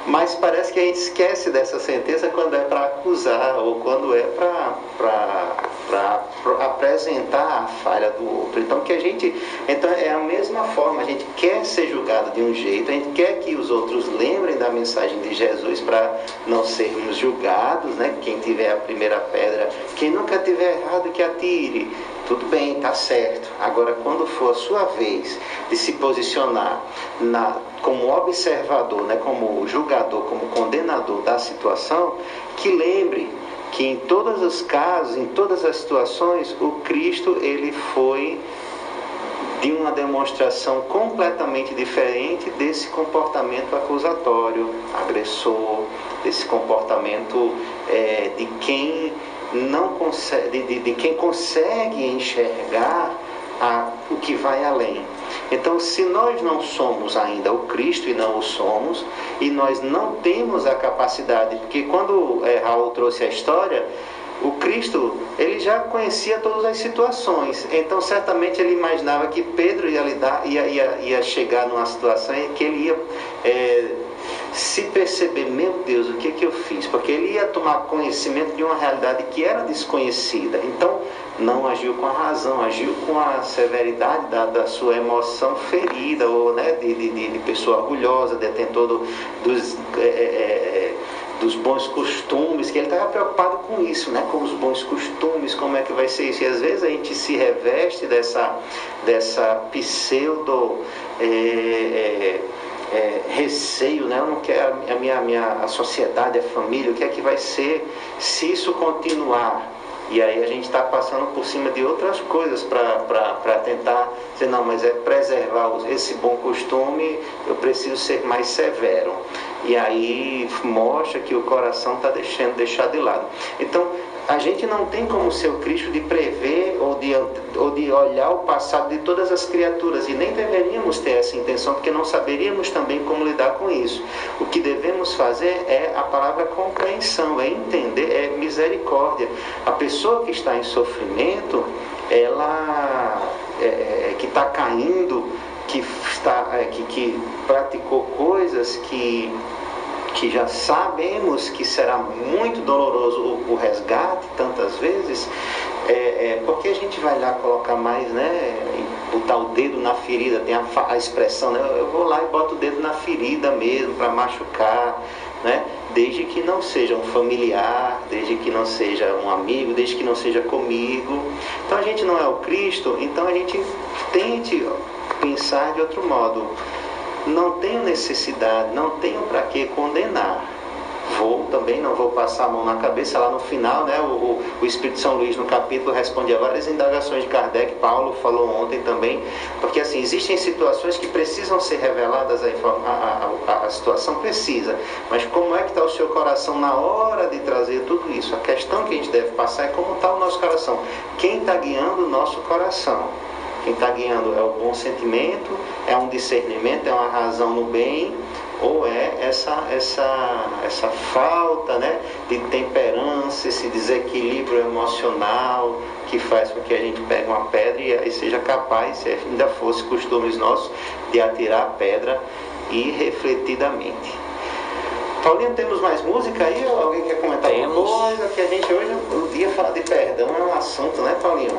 Mas parece que a gente esquece dessa sentença quando é para acusar ou quando é para apresentar a falha do outro. Então que a gente, então é a mesma forma, a gente quer ser julgado de um jeito, a gente quer que os outros lembrem da mensagem de Jesus para não sermos julgados, né? Quem tiver a primeira pedra, quem nunca tiver errado que atire. Tudo bem, tá certo. Agora, quando for a sua vez de se posicionar na, como observador, né, como julgador, como condenador da situação, que lembre que em todos os casos, em todas as situações, o Cristo ele foi de uma demonstração completamente diferente desse comportamento acusatório, agressor, desse comportamento é, de quem não consegue, de, de, quem consegue enxergar a, o que vai além. Então, se nós não somos ainda o Cristo e não o somos, e nós não temos a capacidade, porque quando é, Raul trouxe a história, o Cristo, ele já conhecia todas as situações, então certamente ele imaginava que Pedro ia, lidar, ia, ia, ia chegar numa situação em que ele ia é, se perceber, meu Deus, o que, é que eu fiz? Porque ele ia tomar conhecimento de uma realidade que era desconhecida. Então, não agiu com a razão, agiu com a severidade da, da sua emoção ferida, ou né, de, de, de pessoa orgulhosa, detentor do, dos. É, é, dos bons costumes, que ele estava preocupado com isso, né? com os bons costumes, como é que vai ser isso. E às vezes a gente se reveste dessa, dessa pseudo é, é, receio, né? eu não quero a minha, a minha a sociedade, a família, o que é que vai ser se isso continuar. E aí a gente está passando por cima de outras coisas para tentar dizer, não, mas é preservar esse bom costume, eu preciso ser mais severo. E aí mostra que o coração está deixando deixar de lado. Então, a gente não tem como ser o Cristo de prever ou de, ou de olhar o passado de todas as criaturas e nem deveríamos ter essa intenção, porque não saberíamos também como lidar com isso. O que devemos fazer é a palavra compreensão, é entender, é misericórdia. A pessoa que está em sofrimento, ela é, é, que está caindo, que, está, é, que, que praticou coisas que que já sabemos que será muito doloroso o, o resgate tantas vezes, é, é, porque a gente vai lá colocar mais, né, botar o dedo na ferida, tem a, a expressão, né, eu vou lá e boto o dedo na ferida mesmo para machucar, né, desde que não seja um familiar, desde que não seja um amigo, desde que não seja comigo. Então a gente não é o Cristo, então a gente tente pensar de outro modo não tenho necessidade, não tenho para que condenar. Vou também, não vou passar a mão na cabeça. Lá no final, né, o, o Espírito São Luís, no capítulo, responde a várias indagações de Kardec. Paulo falou ontem também. Porque, assim, existem situações que precisam ser reveladas, a, a, a, a situação precisa. Mas como é que está o seu coração na hora de trazer tudo isso? A questão que a gente deve passar é como está o nosso coração. Quem está guiando o nosso coração? Quem está guiando é o bom sentimento, é um discernimento, é uma razão no bem, ou é essa, essa, essa falta né, de temperança, esse desequilíbrio emocional que faz com que a gente pegue uma pedra e, e seja capaz, se ainda fosse costumes nossos, de atirar a pedra irrefletidamente. Paulinho, temos mais música aí? Alguém quer comentar Temos. alguma coisa? Que a gente hoje, o dia falar de perdão é um assunto, né, Paulinho?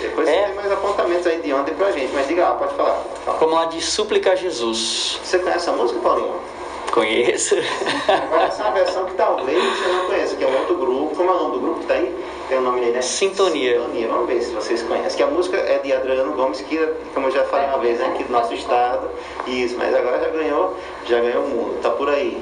Depois É. você tem mais apontamentos aí de ontem pra gente, mas diga lá, pode falar. Fala. Vamos lá de súplica a Jesus. Você conhece a música, Paulinho? Conheço. Agora essa é uma versão que talvez você não conheça, que é um outro grupo. Como é o nome do grupo que tá aí? Tem o nome aí, né? Sintonia. Sintonia. Vamos ver se vocês conhecem. Que a música é de Adriano Gomes, que, como eu já falei uma vez, é aqui do nosso estado. Isso, mas agora já ganhou, já ganhou o mundo. Tá por aí.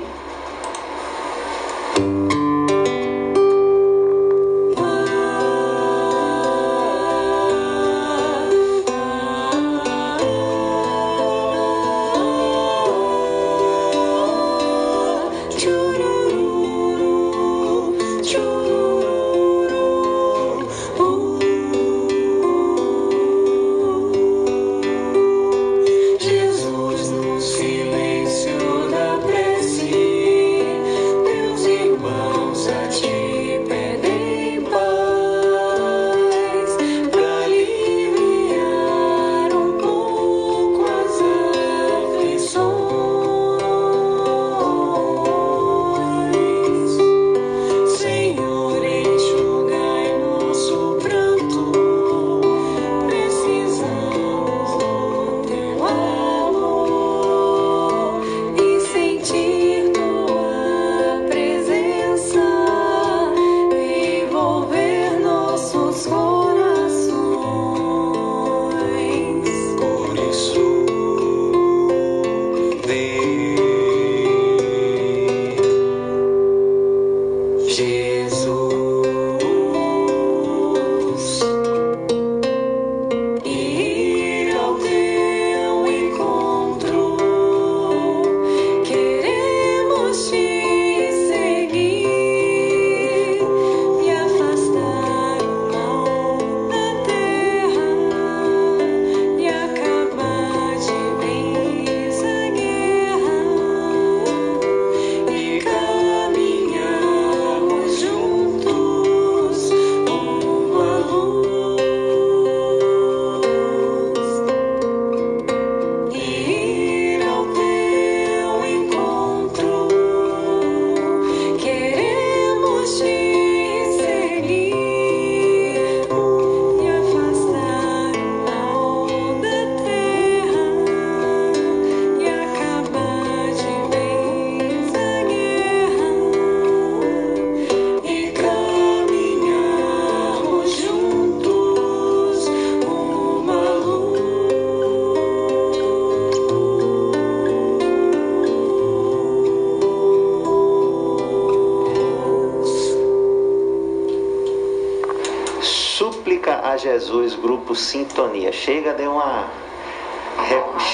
Sintonia. Chega, deu uma.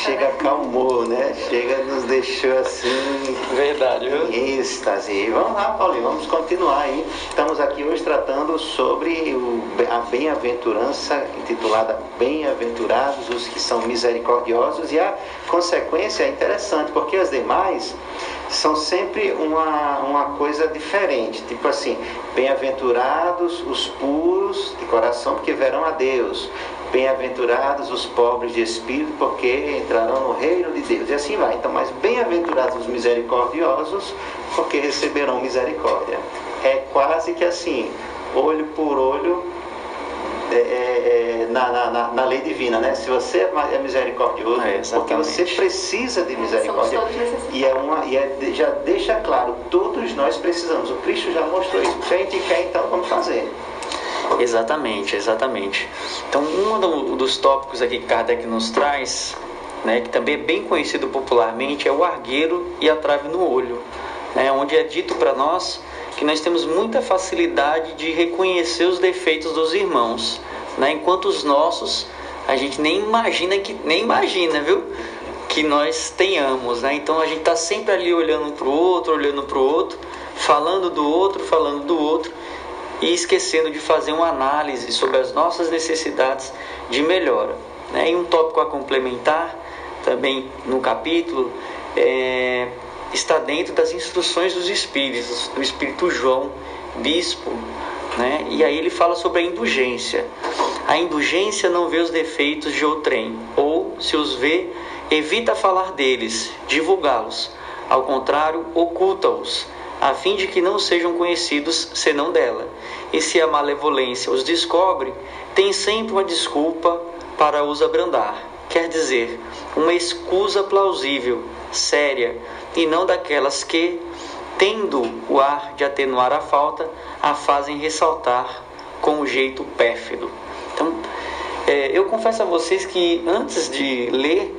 Chega, acalmou, né? Chega, nos deixou assim. Verdade, viu? Em êxtase. E Vamos lá, Paulinho, vamos continuar aí. Estamos aqui hoje tratando sobre o- a bem-aventurança, intitulada Bem-aventurados os que são misericordiosos, e a consequência é interessante, porque as demais são sempre uma, uma coisa diferente. Tipo assim, bem-aventurados os puros de coração, porque verão a Deus. Bem-aventurados os pobres de espírito, porque entrarão no reino de Deus. E assim vai. Então, mas bem-aventurados os misericordiosos, porque receberão misericórdia. É quase que assim, olho por olho, é, é, é, na, na, na- na lei divina, né? Se você é é misericordioso, É, porque você precisa de misericórdia. todos necessitados. E, é uma, e é, já deixa claro, todos nós precisamos. O Cristo já mostrou isso. Se a gente quer, então vamos fazer. Exatamente, exatamente. Então, um do- dos tópicos aqui que Kardec nos traz, né, que também é bem conhecido popularmente, é o argueiro e a trave no olho, né, onde é dito para nós que nós temos muita facilidade de reconhecer os defeitos dos irmãos, né, enquanto os nossos a gente nem imagina que nem imagina, viu? Que nós tenhamos, né? Então a gente está sempre ali olhando para o outro, olhando para o outro, falando do outro, falando do outro e esquecendo de fazer uma análise sobre as nossas necessidades de melhora. Né? E um tópico a complementar, também no capítulo, é, está dentro das instruções dos Espíritos, do Espírito João, bispo. Né? E aí ele fala sobre a indulgência. A indulgência não vê os defeitos de outrem, ou, se os vê, evita falar deles, divulgá-los. Ao contrário, oculta-os, a fim de que não sejam conhecidos senão dela. E se a malevolência os descobre, tem sempre uma desculpa para os abrandar. Quer dizer, uma escusa plausível, séria, e não daquelas que, tendo o ar de atenuar a falta, a fazem ressaltar com um jeito pérfido. Então, é, eu confesso a vocês que antes de ler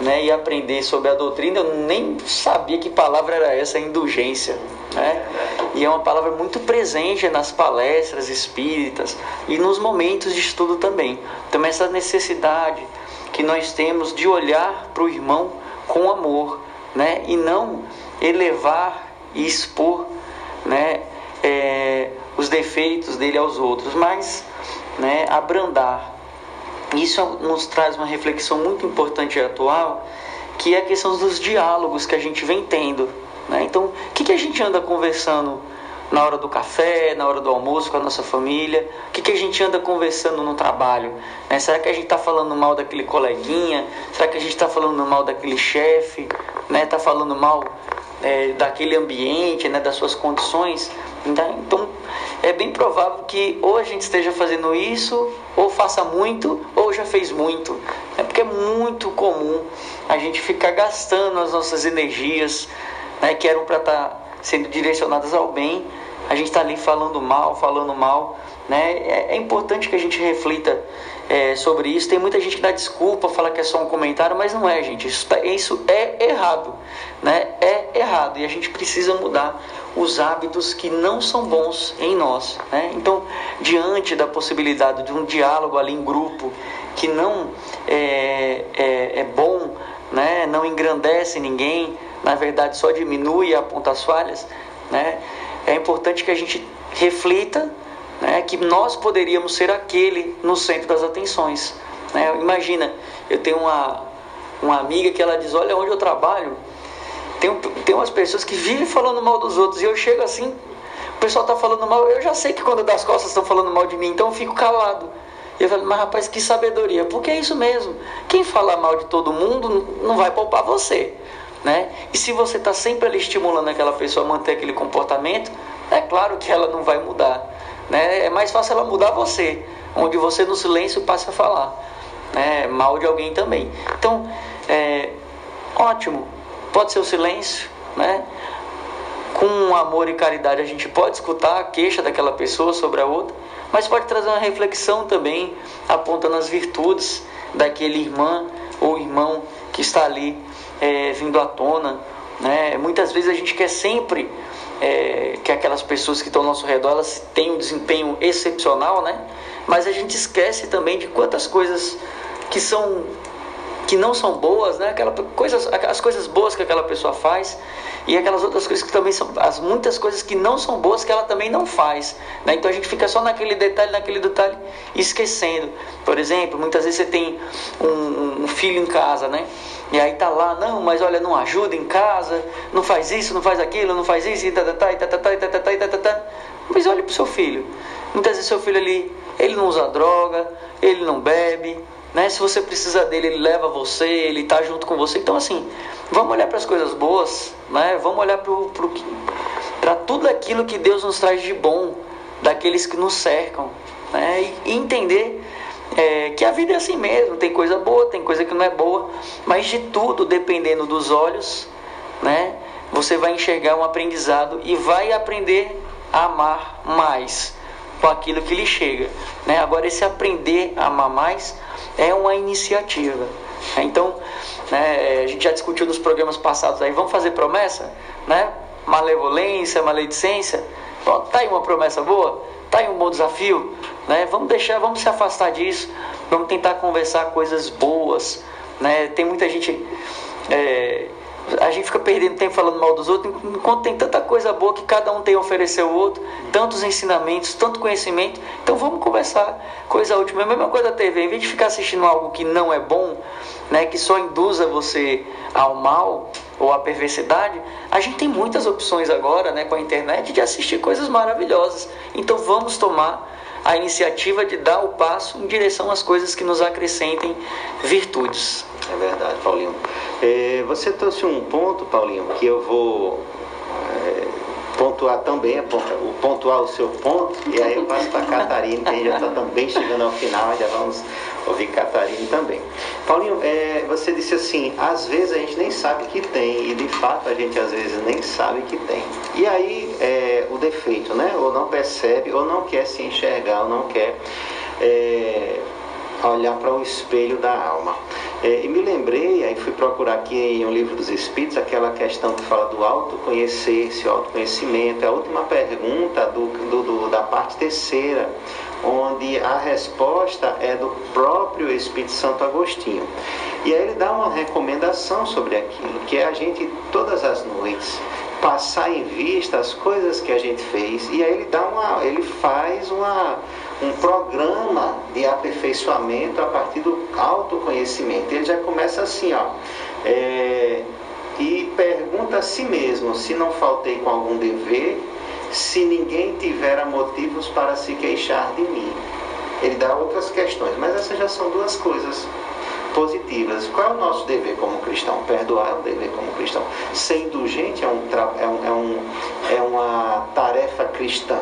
né, e aprender sobre a doutrina, eu nem sabia que palavra era essa, indulgência. Né? E é uma palavra muito presente nas palestras espíritas e nos momentos de estudo também. Então, essa necessidade que nós temos de olhar para o irmão com amor né? e não elevar e expor né, é, os defeitos dele aos outros, mas né, abrandar. Isso nos traz uma reflexão muito importante e atual, que é a questão dos diálogos que a gente vem tendo. Né? Então, o que, que a gente anda conversando na hora do café, na hora do almoço com a nossa família? O que, que a gente anda conversando no trabalho? Né? Será que a gente está falando mal daquele coleguinha? Será que a gente está falando mal daquele chefe? Está né? Tá falando mal é, daquele ambiente, né? das suas condições? Então, então, é bem provável que ou a gente esteja fazendo isso, ou faça muito, ou já fez muito. É porque é muito comum a gente ficar gastando as nossas energias, né, que eram para estar tá sendo direcionadas ao bem, a gente está ali falando mal, falando mal. Né? É, é importante que a gente reflita é, sobre isso. Tem muita gente que dá desculpa, fala que é só um comentário, mas não é, gente. Isso, tá, isso é errado. Né? É errado e a gente precisa mudar os hábitos que não são bons em nós. Né? Então, diante da possibilidade de um diálogo ali em grupo que não é, é, é bom, né? não engrandece ninguém, na verdade só diminui e aponta as falhas, né? é importante que a gente reflita né? que nós poderíamos ser aquele no centro das atenções. Né? Imagina, eu tenho uma, uma amiga que ela diz, olha onde eu trabalho, tem, tem umas pessoas que vivem falando mal dos outros. E eu chego assim, o pessoal está falando mal. Eu já sei que quando das costas estão falando mal de mim, então eu fico calado. E eu falo, mas rapaz, que sabedoria. Porque é isso mesmo. Quem fala mal de todo mundo não vai poupar você. Né? E se você está sempre ali estimulando aquela pessoa a manter aquele comportamento, é claro que ela não vai mudar. Né? É mais fácil ela mudar você, onde você no silêncio passa a falar né? mal de alguém também. Então, é, ótimo, pode ser o silêncio, né? Com amor e caridade a gente pode escutar a queixa daquela pessoa sobre a outra, mas pode trazer uma reflexão também, apontando as virtudes daquele irmã ou irmão que está ali é, vindo à tona, Né? Muitas vezes a gente quer sempre é, que aquelas pessoas que estão ao nosso redor elas tenham um desempenho excepcional, né? mas a gente esquece também de quantas coisas que são que não são boas, né? Aquela coisas, as coisas boas que aquela pessoa faz e aquelas outras coisas que também são as muitas coisas que não são boas que ela também não faz, né? Então a gente fica só naquele detalhe, naquele detalhe, esquecendo. Por exemplo, muitas vezes você tem um, um filho em casa, né? E aí tá lá, não, mas olha, não ajuda em casa, não faz isso, não faz aquilo, não faz isso, e tá, tá, tá, e tá, tá, tá, e tá, tá, tá, e tá, tá, tá. Mas olhe pro seu filho. Muitas vezes seu filho ali, ele não usa droga, ele não bebe, né? Se você precisa dele, ele leva você, ele está junto com você. Então, assim, vamos olhar para as coisas boas, né? vamos olhar para tudo aquilo que Deus nos traz de bom, daqueles que nos cercam, né? e, entender é, que a vida é assim mesmo: tem coisa boa, tem coisa que não é boa, mas de tudo, dependendo dos olhos, né? você vai enxergar um aprendizado e vai aprender a amar mais com aquilo que lhe chega. Né? Agora, esse aprender a amar mais é uma iniciativa. Então, né, a gente já discutiu nos programas passados aí, vamos fazer promessa, né? Malevolência, maledicência, Ó, tá aí uma promessa boa, tá aí um bom desafio, né? Vamos deixar, vamos se afastar disso, vamos tentar conversar coisas boas, né? Tem muita gente é, a gente fica perdendo tempo falando mal dos outros, enquanto tem tanta coisa boa que cada um tem a oferecer ao outro, tantos ensinamentos, tanto conhecimento. Então vamos conversar. Coisa última, a mesma coisa da TV, em vez de ficar assistindo algo que não é bom, né, que só induza você ao mal ou à perversidade, a gente tem muitas opções agora, né, com a internet de assistir coisas maravilhosas. Então vamos tomar a iniciativa de dar o passo em direção às coisas que nos acrescentem virtudes. É verdade, Paulinho. É, você trouxe um ponto, Paulinho, que eu vou é, pontuar também, pontuar o seu ponto, e aí eu passo para a Catarina, que já está também chegando ao final, já vamos ouvir Catarina também. Paulinho, é, você disse assim, às vezes a gente nem sabe que tem, e de fato a gente às vezes nem sabe que tem. E aí é, o defeito, né? Ou não percebe, ou não quer se enxergar, ou não quer é, olhar para o espelho da alma. É, e me lembrei, aí fui procurar aqui em um livro dos Espíritos, aquela questão que fala do autoconhecer-se, autoconhecimento, é a última pergunta do, do, do, da parte terceira, onde a resposta é do próprio Espírito Santo Agostinho. E aí ele dá uma recomendação sobre aquilo, que é a gente, todas as noites, passar em vista as coisas que a gente fez, e aí ele dá uma, ele faz uma um programa de aperfeiçoamento a partir do autoconhecimento. Ele já começa assim, ó, é, e pergunta a si mesmo se não faltei com algum dever, se ninguém tiver motivos para se queixar de mim. Ele dá outras questões, mas essas já são duas coisas positivas. Qual é o nosso dever como cristão? Perdoar é um dever como cristão. Ser indulgente é, um, é, um, é, um, é uma tarefa cristã.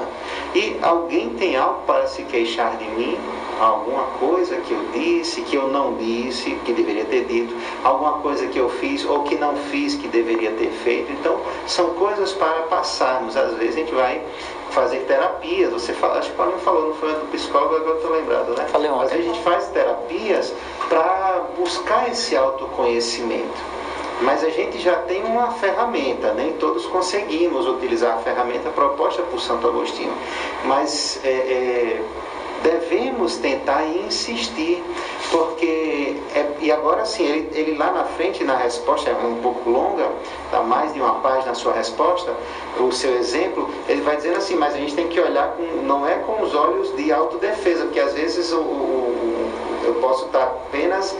E alguém tem algo para se queixar de mim? Alguma coisa que eu disse, que eu não disse, que deveria ter dito, alguma coisa que eu fiz ou que não fiz, que deveria ter feito. Então, são coisas para passarmos. Às vezes a gente vai fazer terapias. Você fala, acho que o Paulinho falou, não foi do psicólogo, agora eu estou lembrado, né? Falei ontem. Às vezes a gente faz terapias para buscar esse autoconhecimento. Mas a gente já tem uma ferramenta, nem todos conseguimos utilizar a ferramenta proposta por Santo Agostinho. Mas é, é, devemos tentar insistir, porque, é, e agora sim, ele, ele, lá na frente, na resposta, é um pouco longa, dá mais de uma página a sua resposta, o seu exemplo, ele vai dizendo assim, mas a gente tem que olhar, com, não é com os olhos de autodefesa, porque às vezes o, o, eu posso estar apenas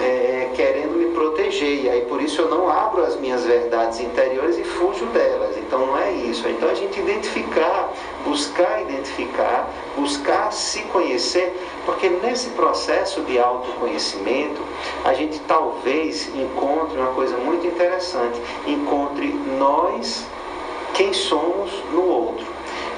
é, querendo me proteger, e aí por isso eu não abro as minhas verdades interiores e fujo delas. Então não é isso. Então a gente identificar, buscar identificar, buscar se conhecer, porque nesse processo de autoconhecimento a gente talvez encontre uma coisa muito interessante: encontre nós quem somos no outro.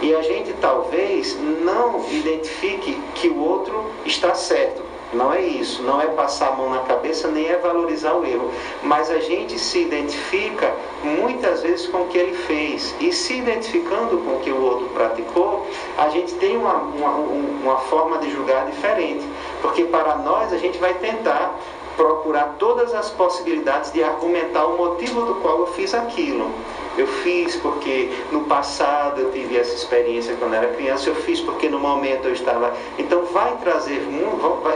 E a gente talvez não identifique que o outro está certo não é isso, não é passar a mão na cabeça, nem é valorizar o erro. Mas a gente se identifica muitas vezes com o que ele fez. E se identificando com o que o outro praticou, a gente tem uma, uma, uma forma de julgar diferente. Porque para nós a gente vai tentar procurar todas as possibilidades de argumentar o motivo do qual eu fiz aquilo. Eu fiz porque no passado eu tive essa experiência quando era criança, eu fiz porque no momento eu estava. Então vai trazer,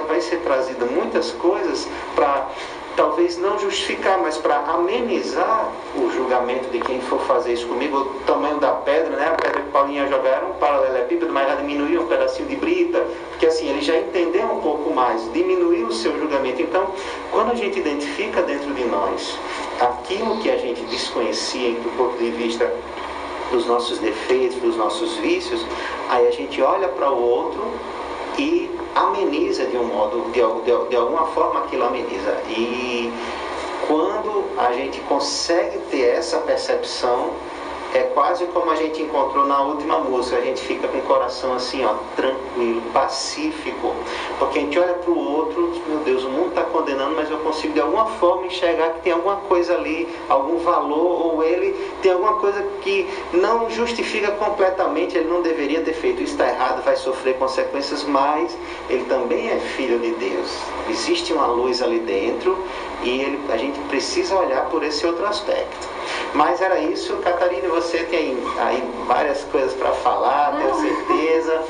vai, ser trazido muitas coisas para talvez não justificar, mas para amenizar o julgamento de quem for fazer isso comigo, o tamanho da pedra, né? A pedra Paulinha jogar era um paralelepípedo, mas ela diminuiu um pedacinho de brita, porque assim, ele já entendeu um pouco mais, diminuiu o seu julgamento. Então, quando a gente identifica dentro de nós aquilo que a gente desconhecia do ponto de vista dos nossos defeitos, dos nossos vícios, aí a gente olha para o outro e ameniza de um modo, de, de, de alguma forma aquilo ameniza. E quando a gente consegue ter essa percepção, é quase como a gente encontrou na última música, a gente fica com o coração assim, ó, tranquilo, pacífico, porque a gente olha para o outro, meu Deus, o mundo está condenando, mas eu consigo de alguma forma enxergar que tem alguma coisa ali, algum valor, ou ele tem alguma coisa que não justifica completamente, ele não deveria ter feito isso, está errado, vai sofrer consequências, mas ele também é filho de Deus. Existe uma luz ali dentro e ele, a gente precisa olhar por esse outro aspecto. Mas era isso, Catarina, você tem aí várias coisas para falar, tenho certeza.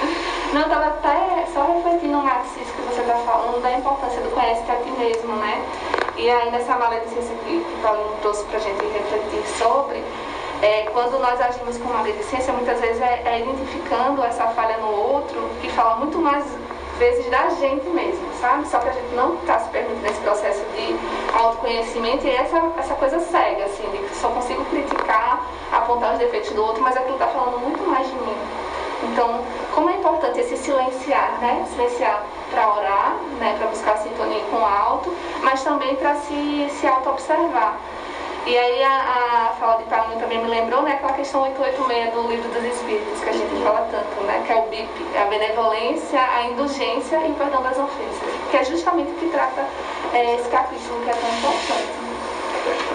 [LAUGHS] Não, eu estava até só refletindo no narciso que você está falando, da importância do conhece a ti mesmo, né? E aí nessa maledicência que o Paulinho trouxe para a gente refletir sobre, é, quando nós agimos com maledicência, muitas vezes é, é identificando essa falha no outro, que fala muito mais vezes da gente mesmo, sabe? Só que a gente não está se permitindo nesse processo de autoconhecimento e essa, essa coisa cega, assim, de que só consigo criticar, apontar os defeitos do outro, mas aquilo está falando muito mais de mim. Então, como é importante esse silenciar, né? Silenciar para orar, né? Para buscar sintonia com o alto, mas também para se, se auto-observar. E aí a, a fala de Paulinho também me lembrou, né, aquela questão 886 do livro dos Espíritos, que a gente fala tanto, né, que é o BIP, é a benevolência, a indulgência e o perdão das ofensas, que é justamente o que trata é, esse capítulo que é tão importante.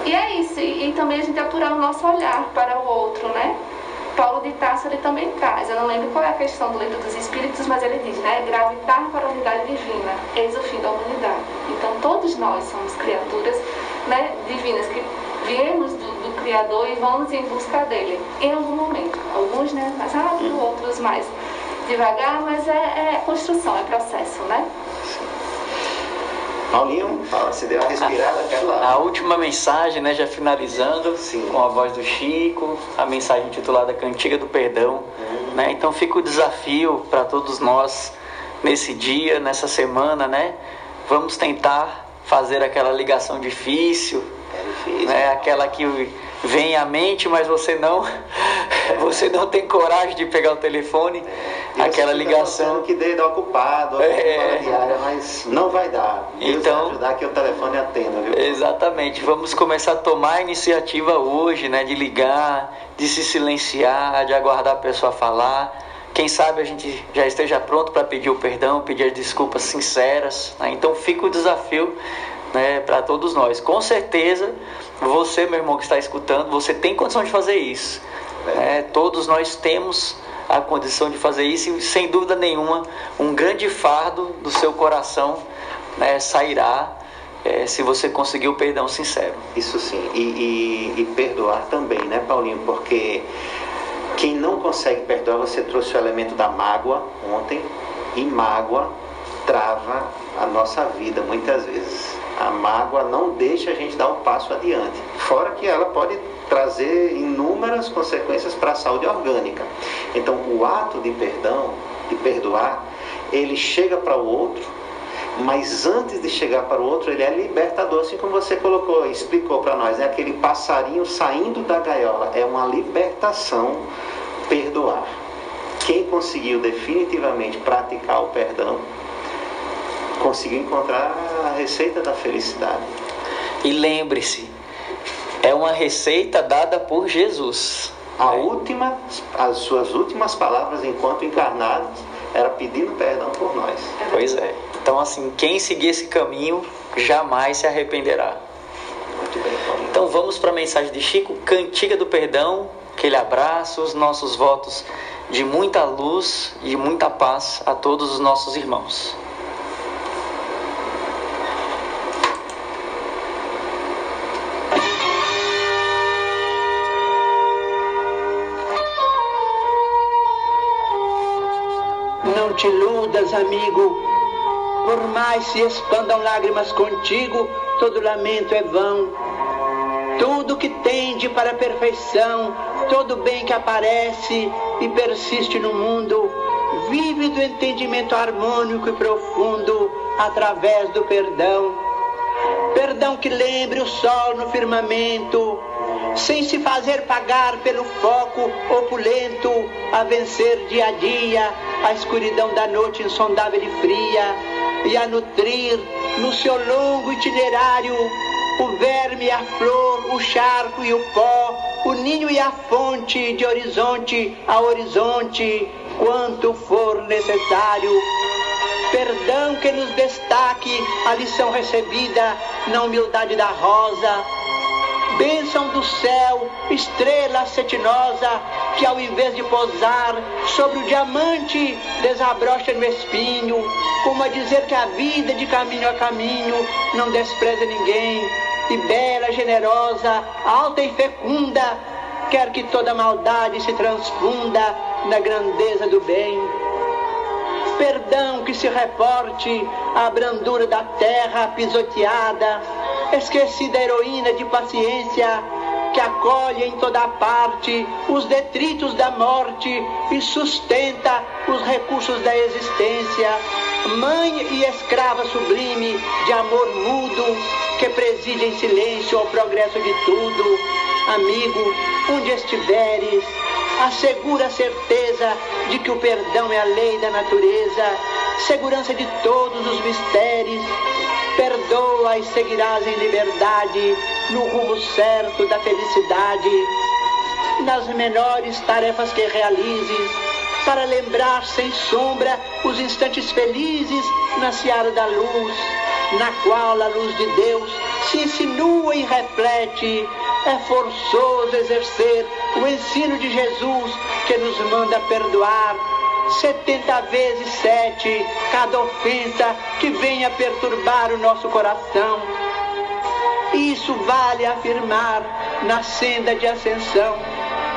E é isso, e, e também a gente apurar o nosso olhar para o outro, né? Paulo de Tarso ele também traz, eu não lembro qual é a questão do livro dos Espíritos, mas ele diz, né, gravitar para a unidade divina, eis o fim da humanidade. Então todos nós somos criaturas né, divinas que viemos do, do, Criador e vamos em busca dele, em algum momento. Alguns né, mais rápido, outros mais devagar, mas é, é construção, é processo, né? Paulinho, fala, você deu uma respirada, aquela. A última mensagem, né, já finalizando, Sim. com a voz do Chico, a mensagem intitulada Cantiga do Perdão. Uhum. Né? Então fica o desafio para todos nós nesse dia, nessa semana, né? Vamos tentar fazer aquela ligação difícil, difícil. né? Aquela que vem à mente, mas você não, [LAUGHS] você não tem coragem de pegar o telefone, você aquela fica ligação. que é ocupado, É. é. diária, mas não vai dar. Deus Então- vai ajudar que o telefone atenda, viu? Exatamente. Vamos começar a tomar a iniciativa hoje, né, de ligar, de se silenciar, de aguardar a pessoa falar. Quem sabe a gente já esteja pronto para pedir o perdão, pedir as desculpas sinceras. né? Então fica o desafio né, para todos nós. Com certeza, você, meu irmão que está escutando, você tem condição de fazer isso. né? Todos nós temos a condição de fazer isso e, sem dúvida nenhuma, um grande fardo do seu coração né, sairá é, se você conseguir o perdão sincero. Isso sim. E, e- e perdoar também, né, Paulinho? Porque quem não consegue perdoar, você trouxe o elemento da mágoa ontem, e mágoa trava a nossa vida muitas vezes. A mágoa não deixa a gente dar um passo adiante. Fora que ela pode trazer inúmeras consequências para a saúde orgânica. Então, o ato de perdão, de perdoar, ele chega para o outro mas antes de chegar para o outro, ele é libertador, assim como você colocou, explicou para nós, né? aquele passarinho saindo da gaiola, é uma libertação perdoar. Quem conseguiu definitivamente praticar o perdão, conseguiu encontrar a receita da felicidade. E lembre-se, é uma receita dada por Jesus. A né? última, as suas últimas palavras enquanto encarnados era pedindo perdão por nós. Pois é. Então, assim, quem seguir esse caminho jamais se arrependerá. Muito bem, Paulinho. Então, vamos para a mensagem de Chico, Cantiga do Perdão. Aquele abraço, os nossos votos de muita luz e muita paz a todos os nossos irmãos. Te iludas, amigo. Por mais se expandam lágrimas contigo, todo lamento é vão. Tudo que tende para a perfeição, todo bem que aparece e persiste no mundo, vive do entendimento harmônico e profundo através do perdão. Perdão que lembre o sol no firmamento, sem se fazer pagar pelo foco opulento, a vencer dia a dia a escuridão da noite insondável e fria, e a nutrir no seu longo itinerário o verme, a flor, o charco e o pó, o ninho e a fonte, de horizonte a horizonte, quanto for necessário. Perdão que nos destaque a lição recebida na humildade da rosa. Bênção do céu, estrela cetinosa, que ao invés de pousar sobre o diamante, desabrocha no espinho, como a dizer que a vida de caminho a caminho não despreza ninguém, e bela, generosa, alta e fecunda, quer que toda maldade se transfunda na grandeza do bem. Perdão que se reporte à brandura da terra pisoteada, esquecida heroína de paciência, que acolhe em toda parte os detritos da morte e sustenta os recursos da existência. Mãe e escrava sublime de amor mudo, que preside em silêncio ao progresso de tudo. Amigo, onde estiveres, assegura a certeza de que o perdão é a lei da natureza, segurança de todos os mistérios. Perdoa e seguirás em liberdade, no rumo certo da felicidade. Nas menores tarefas que realizes, para lembrar sem sombra os instantes felizes na seara da luz, na qual a luz de Deus se insinua e reflete. É forçoso exercer o ensino de Jesus que nos manda perdoar setenta vezes sete cada ofensa que venha perturbar o nosso coração. Isso vale afirmar na senda de ascensão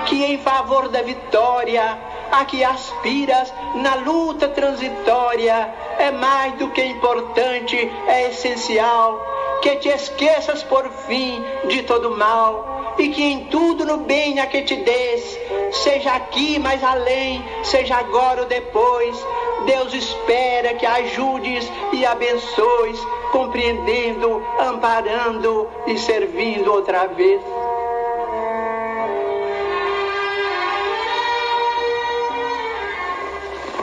que em favor da vitória a que aspiras na luta transitória é mais do que importante, é essencial que te esqueças por fim de todo mal e que em tudo no bem a que te des, seja aqui mais além, seja agora ou depois, Deus espera que ajudes e abençoes, compreendendo, amparando e servindo outra vez.